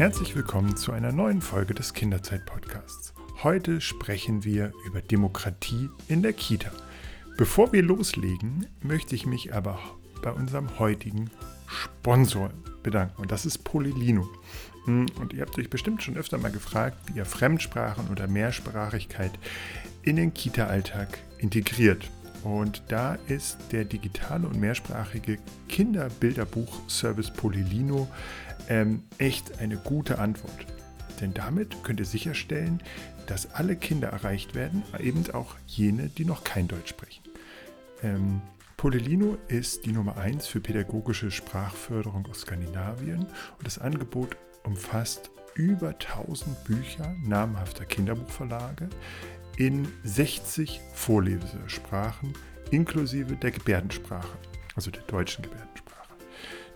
Herzlich willkommen zu einer neuen Folge des Kinderzeit-Podcasts. Heute sprechen wir über Demokratie in der Kita. Bevor wir loslegen, möchte ich mich aber bei unserem heutigen Sponsor bedanken und das ist Polilino. Hm, und ihr habt euch bestimmt schon öfter mal gefragt, wie ihr Fremdsprachen oder Mehrsprachigkeit in den Kita-Alltag integriert. Und da ist der digitale und mehrsprachige Kinderbilderbuch-Service Polilino ähm, echt eine gute Antwort. Denn damit könnt ihr sicherstellen, dass alle Kinder erreicht werden, eben auch jene, die noch kein Deutsch sprechen. Ähm, Polilino ist die Nummer 1 für pädagogische Sprachförderung aus Skandinavien und das Angebot umfasst über 1000 Bücher namhafter Kinderbuchverlage in 60 Vorlesesprachen inklusive der Gebärdensprache, also der deutschen Gebärdensprache.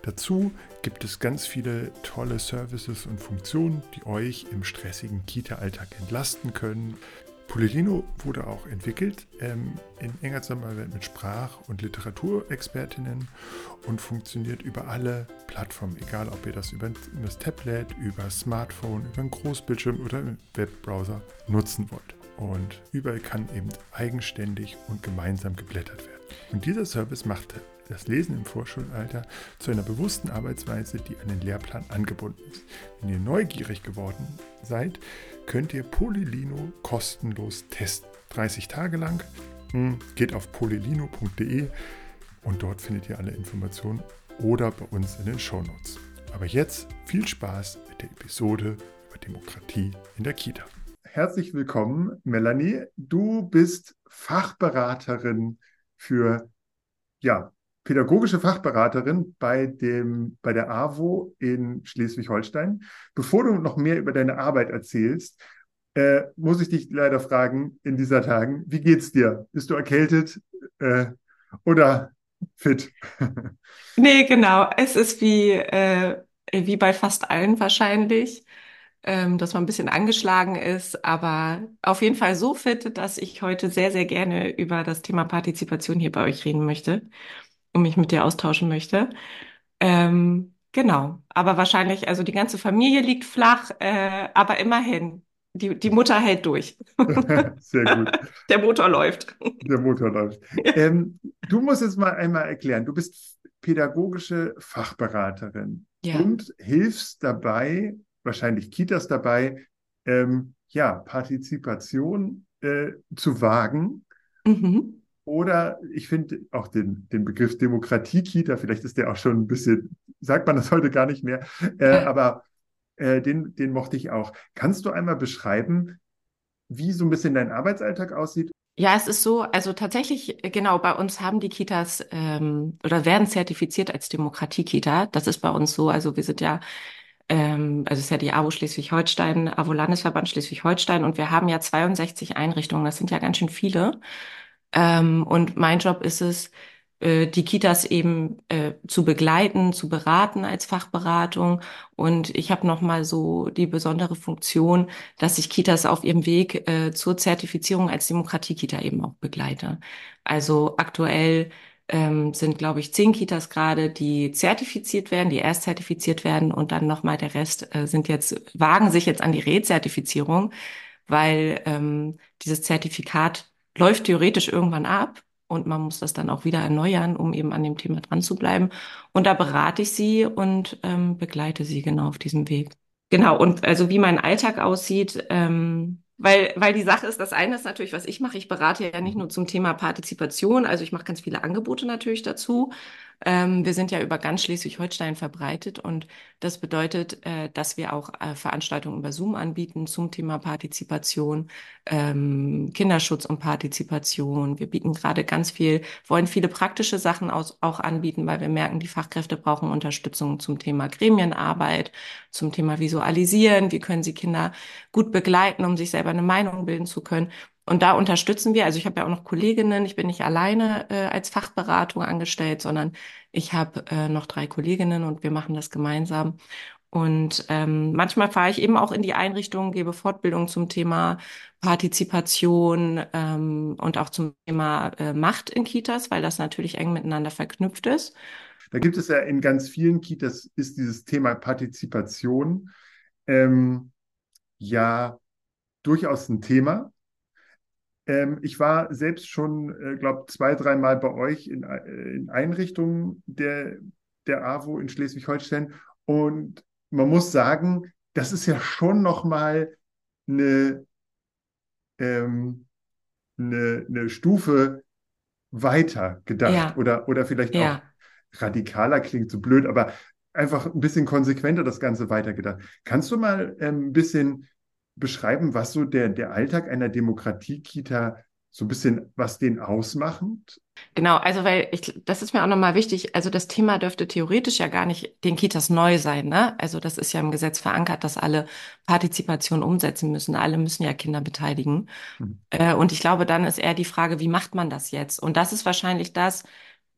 Dazu gibt es ganz viele tolle Services und Funktionen, die euch im stressigen Kita-Alltag entlasten können. Polilino wurde auch entwickelt ähm, in enger Zusammenarbeit mit Sprach- und Literaturexpertinnen und funktioniert über alle Plattformen, egal ob ihr das über, das Tablet, über Smartphone, über einen Großbildschirm oder einen Webbrowser nutzen wollt. Und überall kann eben eigenständig und gemeinsam geblättert werden. Und dieser Service macht das Lesen im Vorschulalter zu einer bewussten Arbeitsweise, die an den Lehrplan angebunden ist. Wenn ihr neugierig geworden seid, könnt ihr Polilino kostenlos testen. 30 Tage lang. Hm, geht auf polilino.de und dort findet ihr alle Informationen oder bei uns in den Shownotes. Aber jetzt viel Spaß mit der Episode über Demokratie in der Kita. Herzlich willkommen, Melanie. Du bist Fachberaterin für ja, pädagogische Fachberaterin bei, dem, bei der AWO in Schleswig-Holstein. Bevor du noch mehr über deine Arbeit erzählst, äh, muss ich dich leider fragen in dieser Tagen, wie geht's dir? Bist du erkältet äh, oder fit? nee, genau. Es ist wie, äh, wie bei fast allen wahrscheinlich, ähm, dass man ein bisschen angeschlagen ist, aber auf jeden Fall so fit, dass ich heute sehr, sehr gerne über das Thema Partizipation hier bei euch reden möchte und mich mit dir austauschen möchte. Ähm, genau. Aber wahrscheinlich, also die ganze Familie liegt flach, äh, aber immerhin. Die, die Mutter hält durch. Sehr gut. Der Motor läuft. Der Motor läuft. Ähm, du musst jetzt mal einmal erklären, du bist pädagogische Fachberaterin ja. und hilfst dabei, wahrscheinlich Kitas dabei, ähm, ja, Partizipation äh, zu wagen. Mhm. Oder ich finde auch den, den Begriff Demokratie-Kita, vielleicht ist der auch schon ein bisschen, sagt man das heute gar nicht mehr, äh, aber äh, den, den mochte ich auch. Kannst du einmal beschreiben, wie so ein bisschen dein Arbeitsalltag aussieht? Ja, es ist so, also tatsächlich, genau, bei uns haben die Kitas ähm, oder werden zertifiziert als Demokratie-Kita. Das ist bei uns so. Also wir sind ja, ähm, also es ist ja die AWO Schleswig-Holstein, AWO Landesverband Schleswig-Holstein und wir haben ja 62 Einrichtungen. Das sind ja ganz schön viele. Ähm, und mein Job ist es, äh, die Kitas eben äh, zu begleiten, zu beraten als Fachberatung. Und ich habe nochmal so die besondere Funktion, dass ich Kitas auf ihrem Weg äh, zur Zertifizierung als Demokratie-Kita eben auch begleite. Also aktuell ähm, sind, glaube ich, zehn Kitas gerade, die zertifiziert werden, die erst zertifiziert werden und dann nochmal der Rest äh, sind jetzt, wagen sich jetzt an die Rezertifizierung, weil ähm, dieses Zertifikat läuft theoretisch irgendwann ab und man muss das dann auch wieder erneuern, um eben an dem Thema dran zu bleiben. Und da berate ich sie und ähm, begleite sie genau auf diesem Weg. Genau, und also wie mein Alltag aussieht, ähm, weil, weil die Sache ist, das eine ist natürlich, was ich mache. Ich berate ja nicht nur zum Thema Partizipation, also ich mache ganz viele Angebote natürlich dazu. Ähm, wir sind ja über ganz Schleswig-Holstein verbreitet und das bedeutet, äh, dass wir auch äh, Veranstaltungen über Zoom anbieten zum Thema Partizipation, ähm, Kinderschutz und Partizipation. Wir bieten gerade ganz viel, wollen viele praktische Sachen auch anbieten, weil wir merken, die Fachkräfte brauchen Unterstützung zum Thema Gremienarbeit, zum Thema Visualisieren. Wie können sie Kinder gut begleiten, um sich selber eine Meinung bilden zu können? Und da unterstützen wir, also ich habe ja auch noch Kolleginnen, ich bin nicht alleine äh, als Fachberatung angestellt, sondern ich habe äh, noch drei Kolleginnen und wir machen das gemeinsam. Und ähm, manchmal fahre ich eben auch in die Einrichtung, gebe Fortbildung zum Thema Partizipation ähm, und auch zum Thema äh, Macht in Kitas, weil das natürlich eng miteinander verknüpft ist. Da gibt es ja in ganz vielen Kitas ist dieses Thema Partizipation ähm, ja durchaus ein Thema. Ähm, ich war selbst schon, äh, glaube zwei, dreimal bei euch in, äh, in Einrichtungen der, der AWO in Schleswig-Holstein und man muss sagen, das ist ja schon nochmal eine, ähm, eine, eine Stufe weiter gedacht Ja, oder, oder vielleicht auch ja. radikaler klingt so blöd, aber einfach ein bisschen konsequenter das Ganze weitergedacht. Kannst du mal ähm, ein bisschen beschreiben, was so der, der Alltag einer Demokratie-Kita so ein bisschen, was den ausmacht? Genau, also weil ich, das ist mir auch nochmal wichtig. Also das Thema dürfte theoretisch ja gar nicht den Kitas neu sein, ne? Also das ist ja im Gesetz verankert, dass alle Partizipation umsetzen müssen. Alle müssen ja Kinder beteiligen. Hm. Äh, und ich glaube, dann ist eher die Frage, wie macht man das jetzt? Und das ist wahrscheinlich das,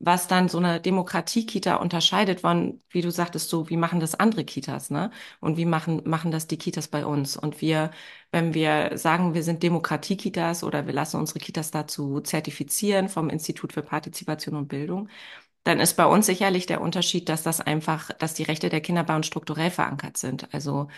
was dann so eine Demokratie-Kita unterscheidet von, wie du sagtest, so, wie machen das andere Kitas, ne? Und wie machen, machen das die Kitas bei uns? Und wir, wenn wir sagen, wir sind Demokratie-Kitas oder wir lassen unsere Kitas dazu zertifizieren vom Institut für Partizipation und Bildung, dann ist bei uns sicherlich der Unterschied, dass das einfach, dass die Rechte der Kinder bei uns strukturell verankert sind. Also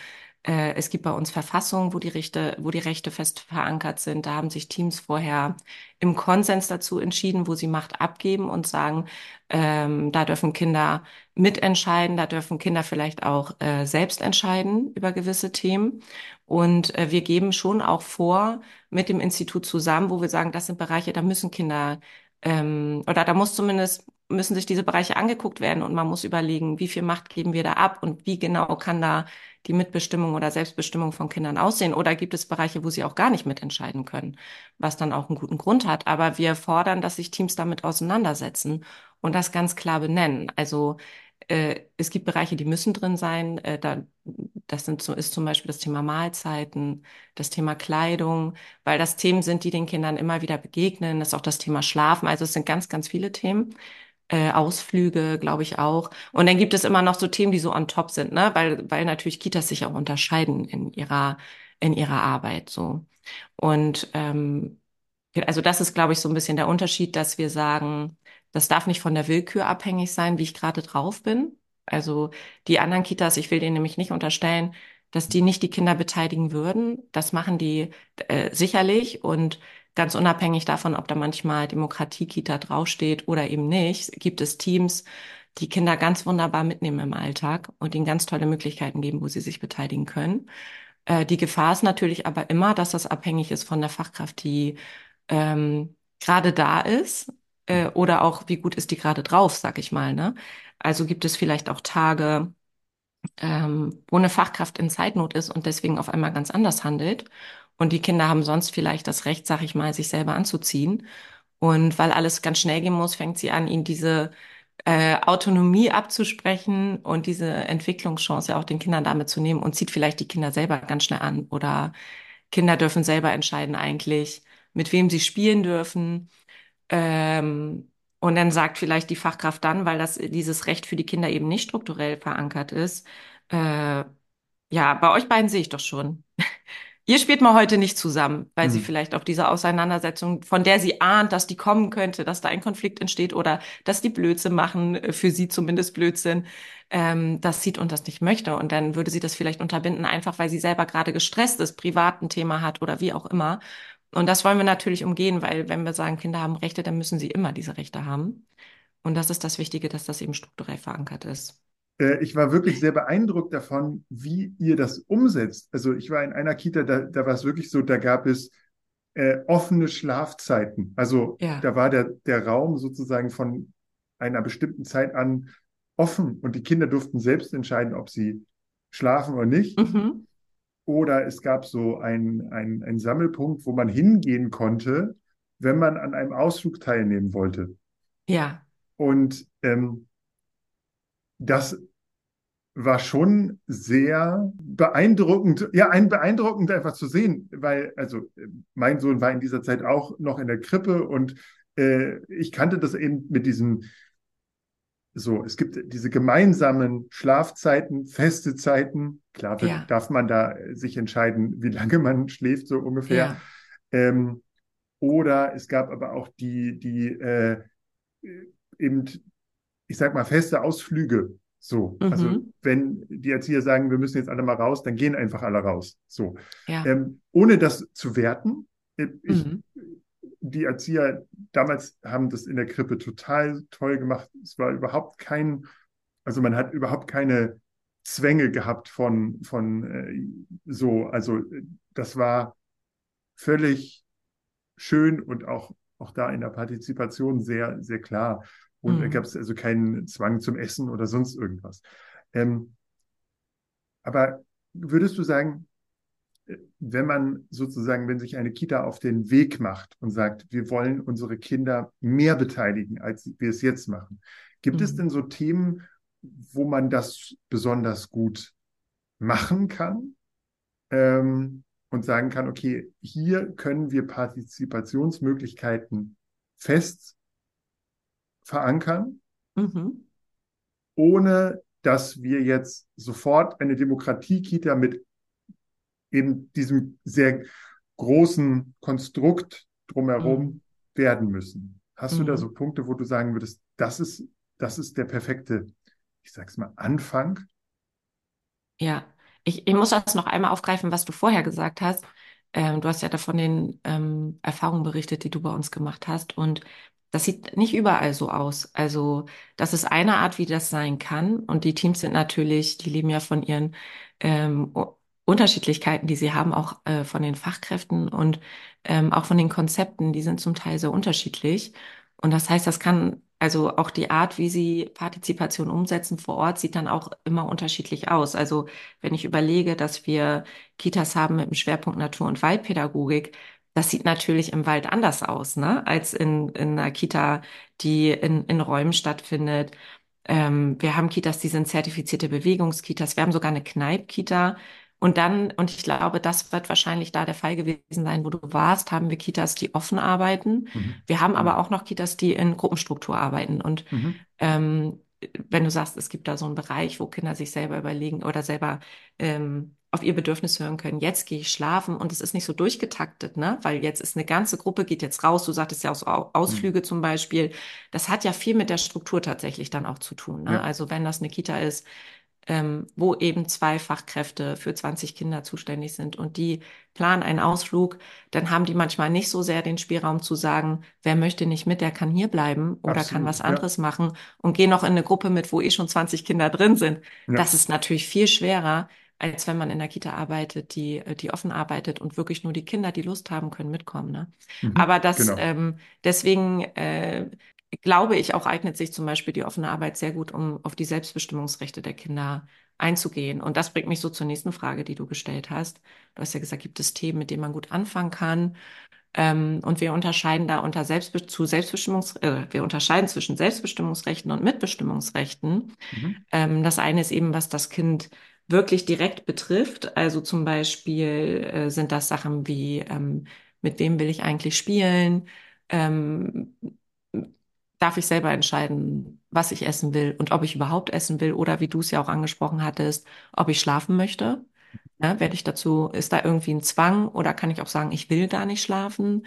äh, es gibt bei uns Verfassungen, wo die Rechte, wo die Rechte fest verankert sind. Da haben sich Teams vorher im Konsens dazu entschieden, wo sie Macht abgeben und sagen, ähm, da dürfen Kinder mitentscheiden, da dürfen Kinder vielleicht auch äh, selbst entscheiden über gewisse Themen. Und äh, wir geben schon auch vor mit dem Institut zusammen, wo wir sagen, das sind Bereiche, da müssen Kinder ähm, oder da muss zumindest müssen sich diese Bereiche angeguckt werden und man muss überlegen, wie viel Macht geben wir da ab und wie genau kann da die Mitbestimmung oder Selbstbestimmung von Kindern aussehen? Oder gibt es Bereiche, wo sie auch gar nicht mitentscheiden können, was dann auch einen guten Grund hat? Aber wir fordern, dass sich Teams damit auseinandersetzen und das ganz klar benennen. Also äh, es gibt Bereiche, die müssen drin sein. Äh, da, das sind so, ist zum Beispiel das Thema Mahlzeiten, das Thema Kleidung, weil das Themen sind, die den Kindern immer wieder begegnen. Das ist auch das Thema Schlafen. Also es sind ganz, ganz viele Themen äh, Ausflüge, glaube ich auch. Und dann gibt es immer noch so Themen, die so on top sind, ne? Weil, weil natürlich Kitas sich auch unterscheiden in ihrer, in ihrer Arbeit so. Und ähm, also das ist, glaube ich, so ein bisschen der Unterschied, dass wir sagen, das darf nicht von der Willkür abhängig sein, wie ich gerade drauf bin. Also die anderen Kitas, ich will denen nämlich nicht unterstellen, dass die nicht die Kinder beteiligen würden. Das machen die äh, sicherlich und Ganz unabhängig davon, ob da manchmal Demokratie-Kita draufsteht oder eben nicht, gibt es Teams, die Kinder ganz wunderbar mitnehmen im Alltag und ihnen ganz tolle Möglichkeiten geben, wo sie sich beteiligen können. Äh, die Gefahr ist natürlich aber immer, dass das abhängig ist von der Fachkraft, die ähm, gerade da ist äh, oder auch, wie gut ist die gerade drauf, sag ich mal. Ne? Also gibt es vielleicht auch Tage, ähm, wo eine Fachkraft in Zeitnot ist und deswegen auf einmal ganz anders handelt. Und die Kinder haben sonst vielleicht das Recht, sag ich mal, sich selber anzuziehen. Und weil alles ganz schnell gehen muss, fängt sie an, ihnen diese äh, Autonomie abzusprechen und diese Entwicklungschance auch den Kindern damit zu nehmen und zieht vielleicht die Kinder selber ganz schnell an. Oder Kinder dürfen selber entscheiden eigentlich, mit wem sie spielen dürfen. Ähm, und dann sagt vielleicht die Fachkraft dann, weil das dieses Recht für die Kinder eben nicht strukturell verankert ist, äh, ja, bei euch beiden sehe ich doch schon. Ihr spielt mal heute nicht zusammen, weil sie Hm. vielleicht auch diese Auseinandersetzung, von der sie ahnt, dass die kommen könnte, dass da ein Konflikt entsteht oder dass die Blödsinn machen, äh, für sie zumindest Blödsinn, ähm, das sieht und das nicht möchte. Und dann würde sie das vielleicht unterbinden, einfach weil sie selber gerade gestresst ist, privat ein Thema hat oder wie auch immer. Und das wollen wir natürlich umgehen, weil wenn wir sagen, Kinder haben Rechte, dann müssen sie immer diese Rechte haben. Und das ist das Wichtige, dass das eben strukturell verankert ist. Äh, ich war wirklich sehr beeindruckt davon, wie ihr das umsetzt. Also ich war in einer Kita, da, da war es wirklich so, da gab es äh, offene Schlafzeiten. Also Ja. da war der, der Raum sozusagen von einer bestimmten Zeit an offen und die Kinder durften selbst entscheiden, ob sie schlafen oder nicht. Mhm. Oder es gab so einen ein Sammelpunkt, wo man hingehen konnte, wenn man an einem Ausflug teilnehmen wollte. Ja. Und ähm, das war schon sehr beeindruckend, ja, ein beeindruckend einfach zu sehen, weil, also äh, mein Sohn war in dieser Zeit auch noch in der Krippe und äh, ich kannte das eben mit diesem, so, es gibt diese gemeinsamen Schlafzeiten, feste Zeiten. Klar Ja. darf man da äh, sich entscheiden, wie lange man schläft, so ungefähr. Ja. Ähm, oder es gab aber auch die, die äh, eben, ich sag mal, feste Ausflüge So, also Mhm. wenn die Erzieher sagen, wir müssen jetzt alle mal raus, dann gehen einfach alle raus. So, Ja. ähm, ohne das zu werten. äh, Ich, Mhm. die Erzieher damals haben das in der Krippe total toll gemacht. Es war überhaupt kein, also man hat überhaupt keine Zwänge gehabt von, von äh, so, also äh, das war völlig schön und auch, auch da in der Partizipation sehr, sehr klar. Und da gab Mhm. es also keinen Zwang zum Essen oder sonst irgendwas. Ähm, aber würdest du sagen, äh, wenn man sozusagen, wenn sich eine Kita auf den Weg macht und sagt, wir wollen unsere Kinder mehr beteiligen, als wir es jetzt machen, gibt es Mhm. denn so Themen, wo man das besonders gut machen kann? Ähm, und sagen kann, okay, hier können wir Partizipationsmöglichkeiten fest verankern, Mhm. ohne dass wir jetzt sofort eine Demokratie-Kita mit eben diesem sehr großen Konstrukt Mhm. drumherum werden müssen. Hast du da so Mhm. Punkte, wo du sagen würdest, das ist, das ist der perfekte, ich sag's mal, Anfang? Ja, ich, ich muss das noch einmal aufgreifen, was du vorher gesagt hast. Ähm, du hast ja da von den ähm, Erfahrungen berichtet, die du bei uns gemacht hast. Und das sieht nicht überall so aus. Also das ist eine Art, wie das sein kann. Und die Teams sind natürlich, die leben ja von ihren ähm, Unterschiedlichkeiten, die sie haben, auch äh, von den Fachkräften und ähm, auch von den Konzepten. Die sind zum Teil sehr unterschiedlich. Und das heißt, das kann, also auch die Art, wie sie Partizipation umsetzen vor Ort, sieht dann auch immer unterschiedlich aus. Also wenn ich überlege, dass wir Kitas haben mit dem Schwerpunkt Natur- und Waldpädagogik, das sieht natürlich im Wald anders aus, ne, als in, in einer Kita, die in, in Räumen stattfindet. Ähm, wir haben Kitas, die sind zertifizierte Bewegungskitas. Wir haben sogar eine Kneip-Kita. Und dann, und ich glaube, das wird wahrscheinlich da der Fall gewesen sein, wo du warst, haben wir Kitas, die offen arbeiten. Mhm. Wir haben aber Genau. auch noch Kitas, die in Gruppenstruktur arbeiten. Und Mhm. ähm, wenn du sagst, es gibt da so einen Bereich, wo Kinder sich selber überlegen oder selber ähm, auf ihr Bedürfnis hören können, jetzt gehe ich schlafen und es ist nicht so durchgetaktet, ne? Weil jetzt ist eine ganze Gruppe, geht jetzt raus, du sagtest ja auch so Au- Mhm. Ausflüge zum Beispiel. Das hat ja viel mit der Struktur tatsächlich dann auch zu tun, ne? Ja, Also wenn das eine Kita ist, ähm, wo eben zwei Fachkräfte für 20 Kinder zuständig sind und die planen einen Ausflug, dann haben die manchmal nicht so sehr den Spielraum zu sagen, wer möchte nicht mit, der kann hier bleiben oder kann absolut. was Ja, anderes machen und gehen noch in eine Gruppe mit, wo eh schon 20 Kinder drin sind. ja. Das ist natürlich viel schwerer, als wenn man in der Kita arbeitet, die, die offen arbeitet und wirklich nur die Kinder, die Lust haben, können mitkommen, ne? Mhm. Aber das, Genau. ähm, deswegen, äh, glaube ich, auch eignet sich zum Beispiel die offene Arbeit sehr gut, um auf die Selbstbestimmungsrechte der Kinder einzugehen. Und das bringt mich so zur nächsten Frage, die du gestellt hast. Du hast ja gesagt, gibt es Themen, mit denen man gut anfangen kann? Ähm, und wir unterscheiden da unter Selbstbe zu Selbstbestimmungs, äh, wir unterscheiden zwischen Selbstbestimmungsrechten und Mitbestimmungsrechten. Mhm. Ähm, das eine ist eben, was das Kind wirklich direkt betrifft. Also zum Beispiel äh, sind das Sachen wie, ähm, mit wem will ich eigentlich spielen? Ähm, darf ich selber entscheiden, was ich essen will und ob ich überhaupt essen will oder wie du es ja auch angesprochen hattest, ob ich schlafen möchte. Ja, werde ich dazu, ist da irgendwie ein Zwang oder kann ich auch sagen, ich will gar nicht schlafen?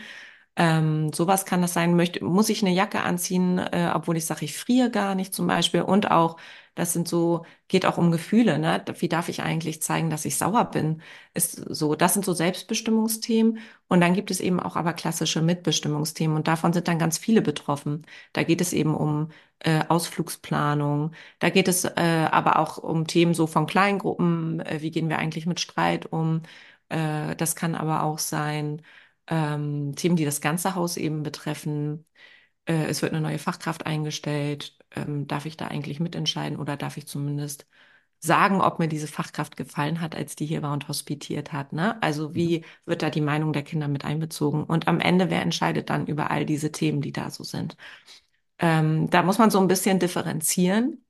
Ähm, sowas kann das sein. Möchte, muss ich eine Jacke anziehen, äh, obwohl ich sage, ich friere gar nicht zum Beispiel. Und auch, das sind so, geht auch um Gefühle, ne? Wie darf ich eigentlich zeigen, dass ich sauer bin? Ist so, das sind so Selbstbestimmungsthemen. Und dann gibt es eben auch aber klassische Mitbestimmungsthemen. Und davon sind dann ganz viele betroffen. Da geht es eben um äh, Ausflugsplanung. Da geht es äh, aber auch um Themen so von Kleingruppen. Äh, wie gehen wir eigentlich mit Streit um? Äh, das kann aber auch sein, ähm, Themen, die das ganze Haus eben betreffen. Äh, es wird eine neue Fachkraft eingestellt. Ähm, darf ich da eigentlich mitentscheiden oder darf ich zumindest sagen, ob mir diese Fachkraft gefallen hat, als die hier war und hospitiert hat, ne? Also wie wird da die Meinung der Kinder mit einbezogen? Und am Ende, wer entscheidet dann über all diese Themen, die da so sind? Ähm, da muss man so ein bisschen differenzieren.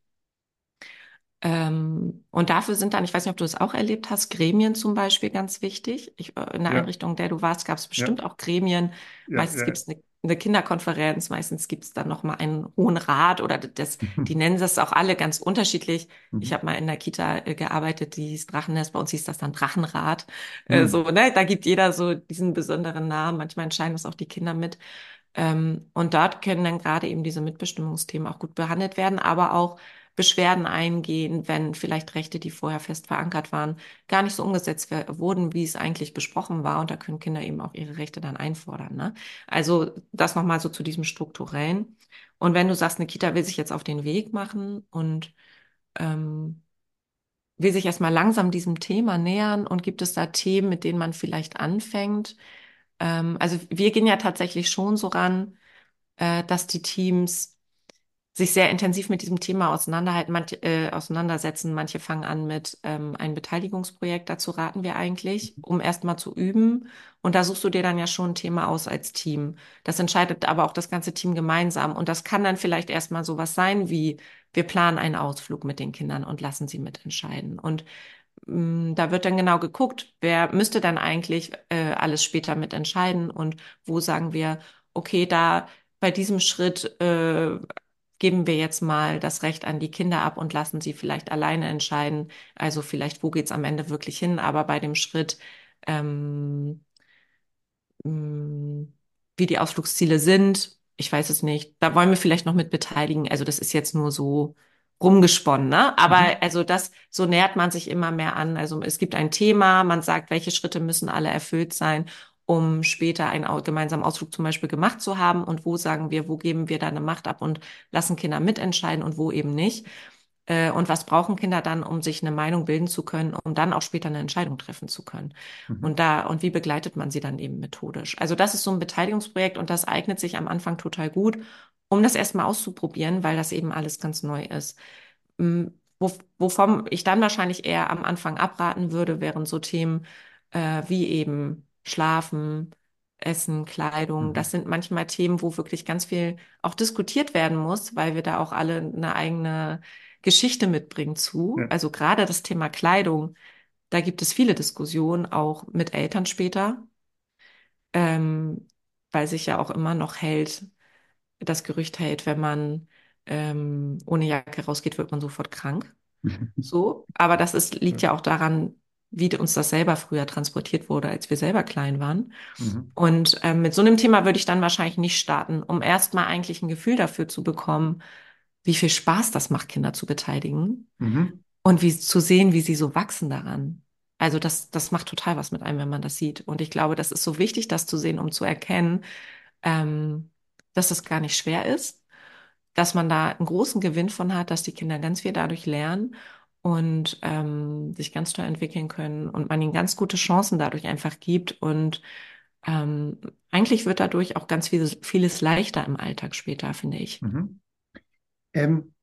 Ähm, und dafür sind dann, ich weiß nicht, ob du das auch erlebt hast, Gremien zum Beispiel ganz wichtig. Ich, äh, in der Ja, Einrichtung, in der du warst, gab es ja, bestimmt auch Gremien. ja, Meistens gibt ja. es eine, eine Kinderkonferenz, meistens gibt es dann noch mal einen hohen Rat oder das, die nennen das auch alle ganz unterschiedlich. Ich Mhm. habe mal in der Kita äh, gearbeitet, die hieß Drachennest, bei uns hieß das dann Drachenrat. Äh, so, Mhm. ne, da gibt jeder so diesen besonderen Namen. Manchmal entscheiden das auch die Kinder mit. Ähm, und dort können dann gerade eben diese Mitbestimmungsthemen auch gut behandelt werden, aber auch Beschwerden eingehen, wenn vielleicht Rechte, die vorher fest verankert waren, gar nicht so umgesetzt wurden, wie es eigentlich besprochen war. Und da können Kinder eben auch ihre Rechte dann einfordern. Ne? Also das nochmal so zu diesem strukturellen. Und wenn du sagst, eine Kita will sich jetzt auf den Weg machen und ähm, will sich erstmal langsam diesem Thema nähern und gibt es da Themen, mit denen man vielleicht anfängt? Ähm, also wir gehen ja tatsächlich schon so ran, äh, dass die Teams sich sehr intensiv mit diesem Thema auseinanderhalten, manche, äh, auseinandersetzen. Manche fangen an mit ähm, ein Beteiligungsprojekt, dazu raten wir eigentlich, um erstmal zu üben. Und da suchst du dir dann ja schon ein Thema aus als Team. Das entscheidet aber auch das ganze Team gemeinsam. Und das kann dann vielleicht erstmal sowas sein wie, wir planen einen Ausflug mit den Kindern und lassen sie mitentscheiden. Und mm, da wird dann genau geguckt, wer müsste dann eigentlich äh, alles später mitentscheiden und wo sagen wir, okay, da bei diesem Schritt äh, geben wir jetzt mal das Recht an die Kinder ab und lassen sie vielleicht alleine entscheiden. Also vielleicht, wo geht's am Ende wirklich hin? Aber bei dem Schritt, ähm, mm, wie die Ausflugsziele sind, ich weiß es nicht. Da wollen wir vielleicht noch mit beteiligen. Also das ist jetzt nur so rumgesponnen, ne? Aber mhm. also das, so nähert man sich immer mehr an. Also es gibt ein Thema, man sagt, welche Schritte müssen alle erfüllt sein um später einen gemeinsamen Ausflug zum Beispiel gemacht zu haben und wo sagen wir, wo geben wir da eine Macht ab und lassen Kinder mitentscheiden und wo eben nicht. Äh, und was brauchen Kinder dann, um sich eine Meinung bilden zu können, um dann auch später eine Entscheidung treffen zu können? Mhm. Und da, und wie begleitet man sie dann eben methodisch? Also das ist so ein Beteiligungsprojekt und das eignet sich am Anfang total gut, um das erstmal auszuprobieren, weil das eben alles ganz neu ist. Wovon ich dann wahrscheinlich eher am Anfang abraten würde, wären so Themen äh, wie eben Schlafen, Essen, Kleidung. Mhm. Das sind manchmal Themen, wo wirklich ganz viel auch diskutiert werden muss, weil wir da auch alle eine eigene Geschichte mitbringen zu. Ja. Also gerade das Thema Kleidung, da gibt es viele Diskussionen, auch mit Eltern später, ähm, weil sich ja auch immer noch hält, das Gerücht hält, wenn man ähm, ohne Jacke rausgeht, wird man sofort krank. so, aber das ist, liegt ja auch daran, wie uns das selber früher transportiert wurde, als wir selber klein waren. Mhm. Und ähm, mit so einem Thema würde ich dann wahrscheinlich nicht starten, um erstmal eigentlich ein Gefühl dafür zu bekommen, wie viel Spaß das macht, Kinder zu beteiligen mhm. und wie zu sehen, wie sie so wachsen daran. Also das, das macht total was mit einem, wenn man das sieht. Und ich glaube, das ist so wichtig, das zu sehen, um zu erkennen, ähm, dass das gar nicht schwer ist, dass man da einen großen Gewinn von hat, dass die Kinder ganz viel dadurch lernen und ähm, sich ganz toll entwickeln können und man ihnen ganz gute Chancen dadurch einfach gibt. Und ähm, eigentlich wird dadurch auch ganz vieles, vieles leichter im Alltag später, finde ich. Mhm. Ähm,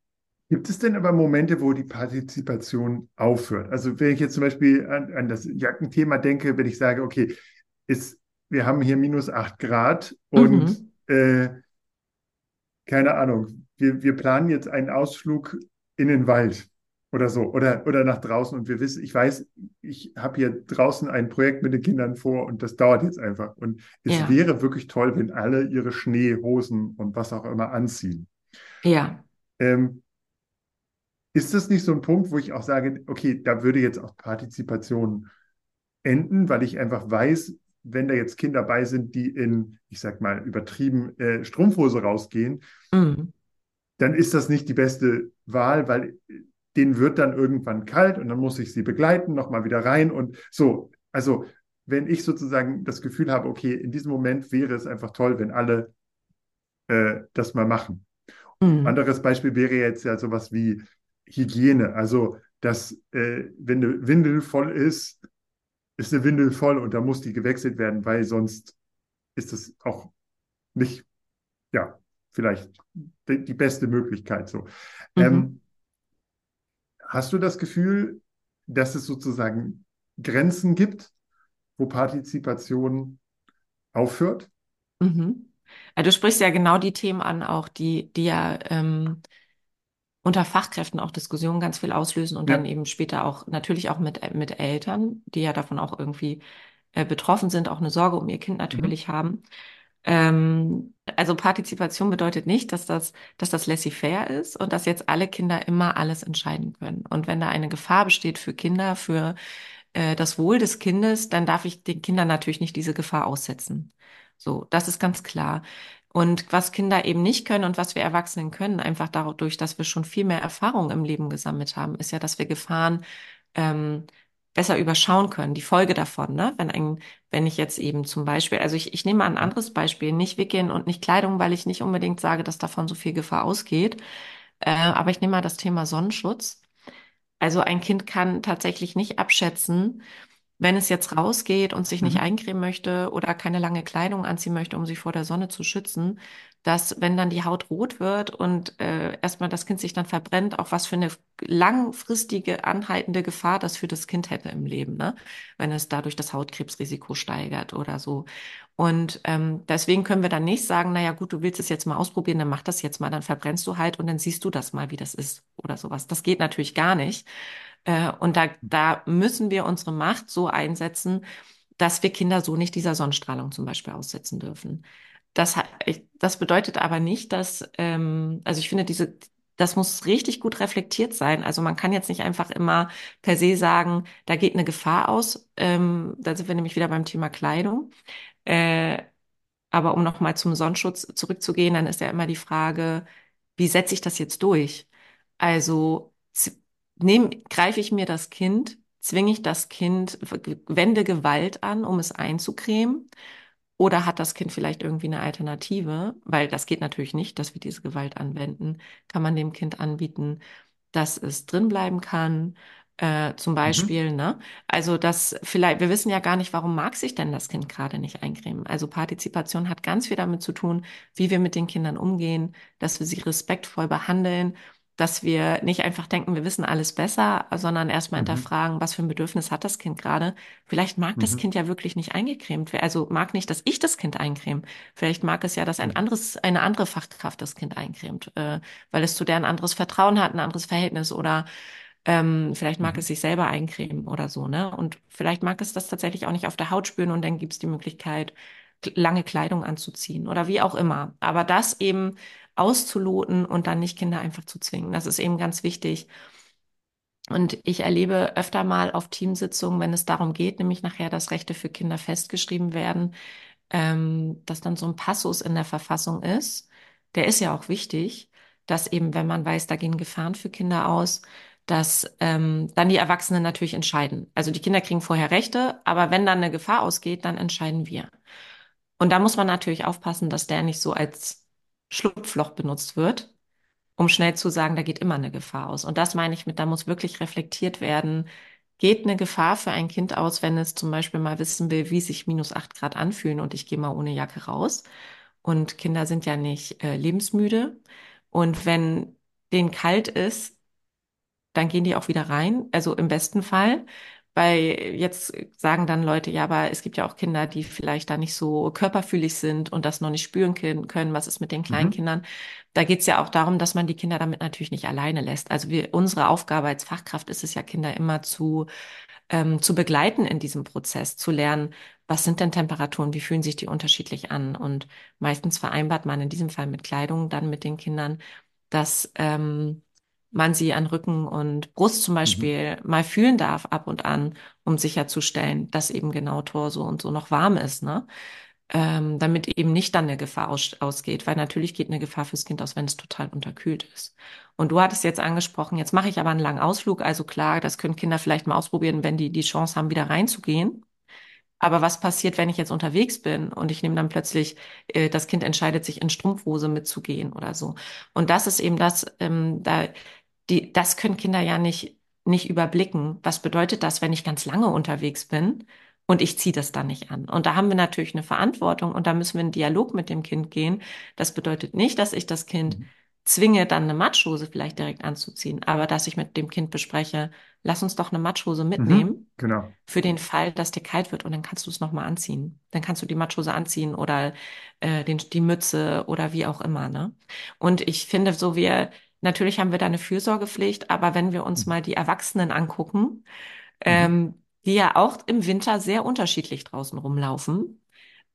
gibt es denn aber Momente, wo die Partizipation aufhört? Also wenn ich jetzt zum Beispiel an, an das Jackenthema denke, wenn ich sage, okay, ist, wir haben hier minus acht Grad und mhm. äh, keine Ahnung, wir, wir planen jetzt einen Ausflug in den Wald oder so oder oder nach draußen und wir wissen, ich weiß, ich habe hier draußen ein Projekt mit den Kindern vor und das dauert jetzt einfach und es ja. wäre wirklich toll, wenn alle ihre Schneehosen und was auch immer anziehen. Ja. Ähm, ist das nicht so ein Punkt, wo ich auch sage, okay, da würde jetzt auch Partizipation enden, weil ich einfach weiß, wenn da jetzt Kinder bei sind, die in, ich sag mal, übertrieben äh, Strumpfhose rausgehen, mhm. dann ist das nicht die beste Wahl, weil denen wird dann irgendwann kalt und dann muss ich sie begleiten, nochmal wieder rein und so. Also wenn ich sozusagen das Gefühl habe, okay, in diesem Moment wäre es einfach toll, wenn alle äh, das mal machen. Mhm. Anderes Beispiel wäre jetzt ja sowas wie Hygiene. Also, dass äh, wenn eine Windel voll ist, ist eine Windel voll und da muss die gewechselt werden, weil sonst ist es auch nicht, ja, vielleicht die, die beste Möglichkeit so. Mhm. Ähm, Hast du das Gefühl, dass es sozusagen Grenzen gibt, wo Partizipation aufhört? Mhm. Ja, du sprichst ja genau die Themen an, auch die, die ja ähm, unter Fachkräften auch Diskussionen ganz viel auslösen und ja. dann eben später auch natürlich auch mit, mit Eltern, die ja davon auch irgendwie äh, betroffen sind, auch eine Sorge um ihr Kind natürlich mhm. haben. Ähm, also Partizipation bedeutet nicht, dass das, dass das laissez-faire ist und dass jetzt alle Kinder immer alles entscheiden können. Und wenn da eine Gefahr besteht für Kinder, für äh, das Wohl des Kindes, dann darf ich den Kindern natürlich nicht diese Gefahr aussetzen. So, das ist ganz klar. Und was Kinder eben nicht können und was wir Erwachsenen können, einfach dadurch, dass wir schon viel mehr Erfahrung im Leben gesammelt haben, ist ja, dass wir Gefahren ähm, besser überschauen können. Die Folge davon, ne? Wenn ein, wenn ich jetzt eben zum Beispiel, also ich, ich nehme mal ein anderes Beispiel, nicht Wickeln und nicht Kleidung, weil ich nicht unbedingt sage, dass davon so viel Gefahr ausgeht. Äh, aber ich nehme mal das Thema Sonnenschutz. Also ein Kind kann tatsächlich nicht abschätzen, wenn es jetzt rausgeht und sich nicht Mhm. eincremen möchte oder keine lange Kleidung anziehen möchte, um sich vor der Sonne zu schützen, dass wenn dann die Haut rot wird und äh, erstmal das Kind sich dann verbrennt, auch was für eine langfristige, anhaltende Gefahr das für das Kind hätte im Leben, ne? Wenn es dadurch das Hautkrebsrisiko steigert oder so. Und ähm, deswegen können wir dann nicht sagen, naja gut, du willst es jetzt mal ausprobieren, dann mach das jetzt mal, dann verbrennst du halt und dann siehst du das mal, wie das ist oder sowas. Das geht natürlich gar nicht. Äh, und da, da müssen wir unsere Macht so einsetzen, dass wir Kinder so nicht dieser Sonnenstrahlung zum Beispiel aussetzen dürfen. Das, das bedeutet aber nicht, dass, ähm, also ich finde, diese, das muss richtig gut reflektiert sein. Also man kann jetzt nicht einfach immer per se sagen, da geht eine Gefahr aus. Ähm, da sind wir nämlich wieder beim Thema Kleidung. Äh, aber um nochmal zum Sonnenschutz zurückzugehen, dann ist ja immer die Frage, wie setze ich das jetzt durch? Also nehm, greife ich mir das Kind, zwinge ich das Kind, wende Gewalt an, um es einzucremen? Oder hat das Kind vielleicht irgendwie eine Alternative? Weil das geht natürlich nicht, dass wir diese Gewalt anwenden. Kann man dem Kind anbieten, dass es drin bleiben kann? Äh, zum Mhm. Beispiel, ne? Also das vielleicht, wir wissen ja gar nicht, warum mag sich denn das Kind gerade nicht eincremen. Also Partizipation hat ganz viel damit zu tun, wie wir mit den Kindern umgehen, dass wir sie respektvoll behandeln, dass wir nicht einfach denken, wir wissen alles besser, sondern erstmal Mhm. hinterfragen, was für ein Bedürfnis hat das Kind gerade. Vielleicht mag das Mhm. Kind ja wirklich nicht eingecremt werden. Also mag nicht, dass ich das Kind eincreme. Vielleicht mag es ja, dass ein anderes, eine andere Fachkraft das Kind eincremt, äh, weil es zu der ein anderes Vertrauen hat, ein anderes Verhältnis oder ähm, vielleicht mag Mhm. es sich selber eincremen oder so, ne? Und vielleicht mag es das tatsächlich auch nicht auf der Haut spüren und dann gibt es die Möglichkeit, lange Kleidung anzuziehen oder wie auch immer. Aber das eben auszuloten und dann nicht Kinder einfach zu zwingen. Das ist eben ganz wichtig. Und ich erlebe öfter mal auf Teamsitzungen, wenn es darum geht, nämlich nachher, dass Rechte für Kinder festgeschrieben werden, ähm, dass dann so ein Passus in der Verfassung ist. Der ist ja auch wichtig, dass eben, wenn man weiß, da gehen Gefahren für Kinder aus, dass ähm, dann die Erwachsenen natürlich entscheiden. Also die Kinder kriegen vorher Rechte, aber wenn dann eine Gefahr ausgeht, dann entscheiden wir. Und da muss man natürlich aufpassen, dass der nicht so als Schlupfloch benutzt wird um schnell zu sagen, da geht immer eine Gefahr aus. Und das meine ich mit, da muss wirklich reflektiert werden. Geht eine Gefahr für ein Kind aus, wenn es zum Beispiel mal wissen will, wie sich minus acht Grad anfühlen und ich gehe mal ohne Jacke raus? Und Kinder sind ja nicht äh, lebensmüde. Und wenn denen kalt ist, dann gehen die auch wieder rein, also im besten Fall. Weil jetzt sagen dann Leute, ja, aber es gibt ja auch Kinder, die vielleicht da nicht so körperfühlig sind und das noch nicht spüren können. Was ist mit den Mhm. Kleinkindern? Da geht es ja auch darum, dass man die Kinder damit natürlich nicht alleine lässt. Also wir, unsere Aufgabe als Fachkraft ist es ja, Kinder immer zu, ähm, zu begleiten in diesem Prozess, zu lernen, was sind denn Temperaturen, wie fühlen sich die unterschiedlich an? Und meistens vereinbart man in diesem Fall mit Kleidung dann mit den Kindern, dass ähm, man sie an Rücken und Brust zum Mhm. Beispiel mal fühlen darf ab und an, um sicherzustellen, dass eben genau Torso und so noch warm ist, ne? Ähm, damit eben nicht dann eine Gefahr aus, ausgeht, weil natürlich geht eine Gefahr fürs Kind aus, wenn es total unterkühlt ist. Und du hattest jetzt angesprochen, jetzt mache ich aber einen langen Ausflug, also klar, das können Kinder vielleicht mal ausprobieren, wenn die die Chance haben, wieder reinzugehen. Aber was passiert, wenn ich jetzt unterwegs bin und ich nehme dann plötzlich, äh, das Kind entscheidet sich in Strumpfhose mitzugehen oder so. Und das ist eben das, ähm, da die, das können Kinder ja nicht, nicht überblicken. Was bedeutet das, wenn ich ganz lange unterwegs bin und ich ziehe das dann nicht an? Und da haben wir natürlich eine Verantwortung und da müssen wir in Dialog mit dem Kind gehen. Das bedeutet nicht, dass ich das Kind Mhm. zwinge, dann eine Matschhose vielleicht direkt anzuziehen, aber dass ich mit dem Kind bespreche, lass uns doch eine Matschhose Mhm. mitnehmen Genau. für den Fall, dass dir kalt wird und dann kannst du es nochmal anziehen. Dann kannst du die Matschhose anziehen oder äh, den, die Mütze oder wie auch immer, ne? Und ich finde, so wir, natürlich haben wir da eine Fürsorgepflicht, aber wenn wir uns Mhm. mal die Erwachsenen angucken, Mhm. ähm, die ja auch im Winter sehr unterschiedlich draußen rumlaufen,